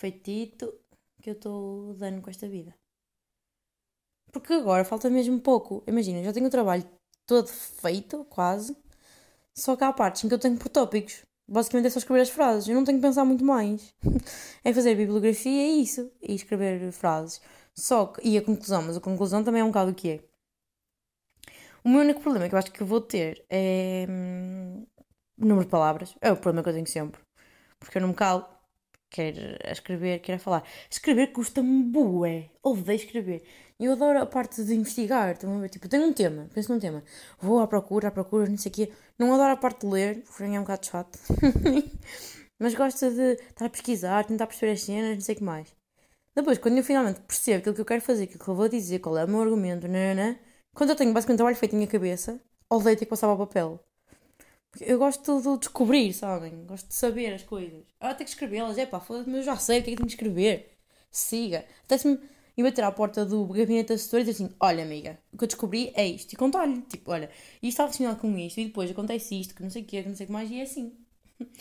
feitito que eu estou dando com esta vida. Porque agora falta mesmo pouco. Imagina, já tenho o trabalho todo feito, quase. Só que há partes em que eu tenho por tópicos. Basicamente é só escrever as frases. Eu não tenho que pensar muito mais. é fazer bibliografia e é isso. E escrever frases. Só que. E a conclusão. Mas a conclusão também é um bocado o que é. O meu único problema que eu acho que eu vou ter é. Hum, número de palavras. É o problema que eu tenho sempre. Porque eu não me calo. Quer escrever, quer falar. Escrever custa-me bué. Odeio escrever. Eu adoro a parte de investigar. Ver? Tipo, tenho um tema. Penso num tema. Vou à procura, à procura, não sei o quê. Não adoro a parte de ler. Porque é um bocado chato. Mas gosto de estar a pesquisar, tentar perceber as cenas, não sei o que mais. Depois, quando eu finalmente percebo aquilo que eu quero fazer, aquilo que eu vou dizer, qual é o meu argumento, nanana, quando eu tenho basicamente trabalho feito na minha cabeça, odeio ter que passar para o papel. Eu gosto de descobrir, sabem? Gosto de saber as coisas. Ah, tenho que escrevê-las. É pá, foda-se, mas eu já sei o que é que tenho que escrever. Siga. Até se me ir bater à porta do gabinete de assessor e dizer assim: Olha, amiga, o que eu descobri é isto. E contar-lhe, tipo, olha, isto está relacionado com isto. E depois acontece isto, que não sei o que, que não sei o que mais. E é assim.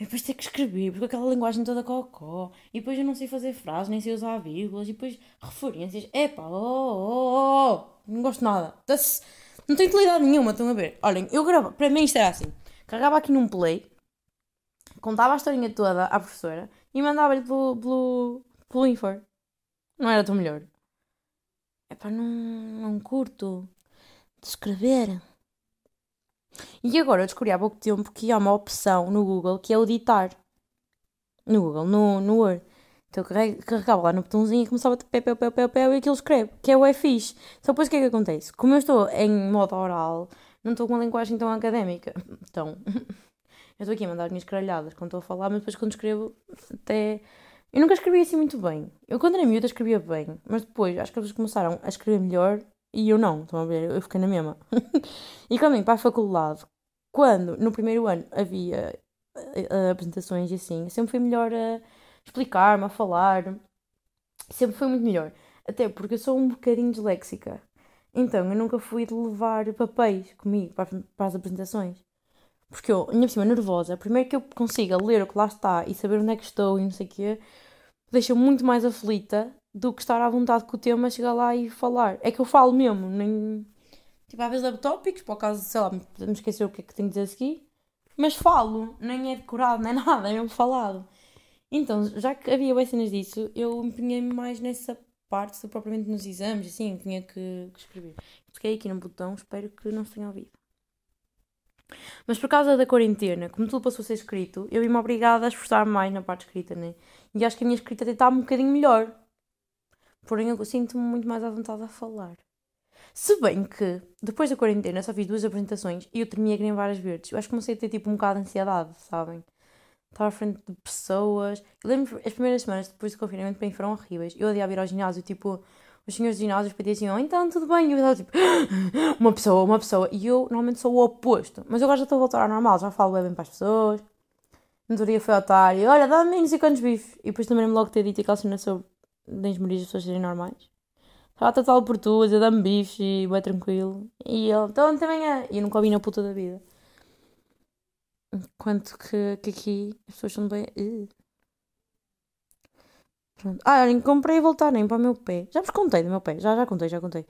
E depois ter que escrever, porque aquela linguagem toda cocó. E depois eu não sei fazer frases, nem sei usar vírgulas. E depois referências. É pá, oh, oh, oh, não gosto nada. Não tenho utilidade nenhuma, estão a ver? Olhem, eu gravava, para mim isto era assim: carregava aqui num play, contava a historinha toda à professora e mandava-lhe pelo, pelo, pelo Infor. Não era tão melhor. É para não, não curto de escrever. E agora eu descobri há pouco tempo que há uma opção no Google que é o editar. No Google, no, no Word. Então eu carregava lá no botãozinho e começava a pé, pé, pé, pé, pé, e aquilo escreve, que é o é. Só depois o que é que acontece? Como eu estou em modo oral, não estou com uma linguagem tão académica. Então, eu estou aqui a mandar as minhas caralhadas quando estou a falar, mas depois quando escrevo, até. Eu nunca escrevi assim muito bem. Eu quando era miúda escrevia bem, mas depois acho que eles começaram a escrever melhor e eu não, estão a ver? Eu fiquei na mesma. e quando vim para a faculdade, quando no primeiro ano havia uh, apresentações e assim, sempre foi melhor a. Explicar-me, a falar. Sempre foi muito melhor. Até porque eu sou um bocadinho disléxica. Então eu nunca fui de levar papéis comigo para, para as apresentações. Porque eu, ainda por cima, nervosa, primeiro que eu consiga ler o que lá está e saber onde é que estou e não sei o quê, deixa muito mais aflita do que estar à vontade com o tema, chegar lá e falar. É que eu falo mesmo, nem. Tipo, às vezes levo tópicos, por acaso, sei lá, podemos esquecer o que é que tenho que dizer a seguir, mas falo, nem é decorado, nem nada, é mesmo falado. Então, já que havia bem cenas disso, eu empenhei-me mais nessa parte do propriamente nos exames, assim, tinha que, que escrever. Fiquei aqui no botão, espero que não se tenha ouvido. Mas por causa da quarentena, como tudo passou a ser escrito, eu vi-me obrigada a esforçar mais na parte escrita, né? E acho que a minha escrita até está um bocadinho melhor. Porém, eu sinto-me muito mais à vontade a falar. Se bem que, depois da quarentena, só fiz duas apresentações e eu tremia que nem várias verdes. Eu acho que comecei a ter tipo um bocado de ansiedade, sabem? Estava à frente de pessoas. Eu lembro as primeiras semanas depois do confinamento bem foram horríveis. Eu odiava ir ao ginásio, tipo, os senhores de ginásio depois diziam, oh, então tudo bem. E eu estava tipo, uma pessoa, uma pessoa. E eu normalmente sou o oposto. Mas eu agora já estou a voltar ao normal, já falo bem para as pessoas. No outro dia foi otário, olha, dá-me não sei quantos bifes. E depois também me logo ter dito aquela cena sobre das Marias as pessoas serem normais. Estava a tratá-lo por tu, a dar-me bifes e bem tranquilo. E ele, então também é. E eu nunca ouvi na puta da vida. Enquanto que, que aqui as pessoas são bem. Uh. Pronto. Ah, olhem, comprei a voltar nem para o meu pé. Já vos contei do meu pé, já, já contei, já contei.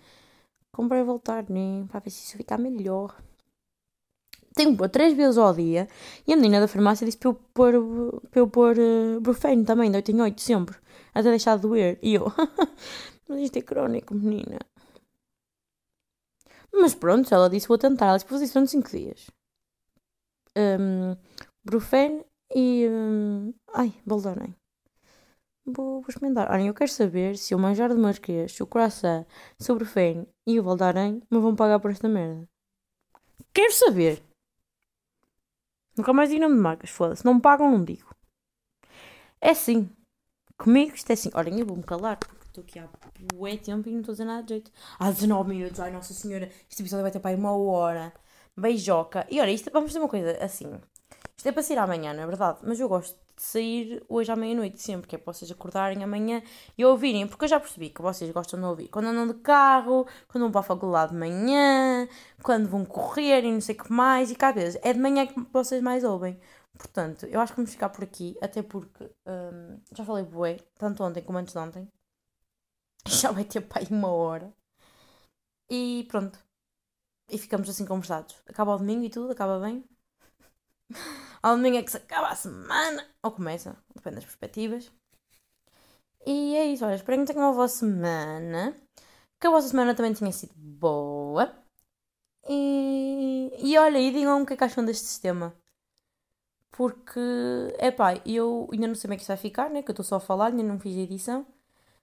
Comprei a voltar nem para ver se isso ficar melhor. Tenho pôr três vezes ao dia. E a menina da farmácia disse para eu pôr, para uh, também, de 8 em 8 sempre. Até deixar de doer. E eu, mas isto é crónico, menina. Mas pronto, ela disse, vou tentar. Ela disse, vou fazer isso durante 5 dias. Um, Brufeno e... Um, ai, Baldarém. Vou, vou experimentar. Olhem, eu quero saber se o manjar de Marquês, o croissant, o Brufeno e o Baldarém me vão pagar por esta merda. Quero saber. Nunca mais digo nome de marcas, foda-se. Não me pagam, não digo. É assim. Comigo isto é assim. Olhem, eu vou-me calar porque estou aqui há bué tempo e não estou a dizer nada de jeito. Há 19 minutos, ai Nossa Senhora, este episódio vai ter para aí uma hora. Beijoca. E olha, isto, vamos fazer uma coisa assim. Isto é para sair amanhã, não é verdade? Mas eu gosto de sair hoje à meia-noite, sempre, que é para vocês acordarem amanhã e ouvirem, porque eu já percebi que vocês gostam de ouvir quando andam de carro, quando vão para a faculdade de manhã, quando vão correr e não sei o que mais, e cada vez é de manhã que vocês mais ouvem. Portanto, eu acho que vamos ficar por aqui, até porque hum, já falei bué, tanto ontem como antes de ontem. Já vai ter para aí uma hora. E pronto. E ficamos assim conversados. Acaba o domingo e tudo, acaba bem. Ao domingo é que se acaba a semana. Ou começa, depende das perspectivas. E é isso, olha, espero que tenham uma boa semana. Que a vossa semana também tenha sido boa. E, e olha, e digam o que é que acham deste sistema. Porque, é pá, eu ainda não sei como é que isso vai ficar, né? Que eu estou só a falar, ainda não fiz a edição.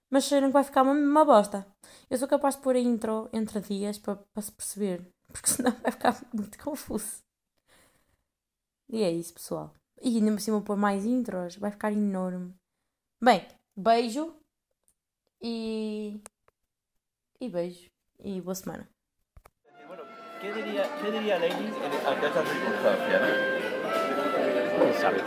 Mas sei que vai ficar uma, uma bosta. Eu sou capaz de pôr a intro entre dias para, para se perceber. Porque senão vai ficar muito confuso. E é isso, pessoal. E ainda por cima pôr mais intros, vai ficar enorme. Bem, beijo e. E beijo. E boa semana. ¿qué diría, qué diría circunstancia? ¿no? Sabe.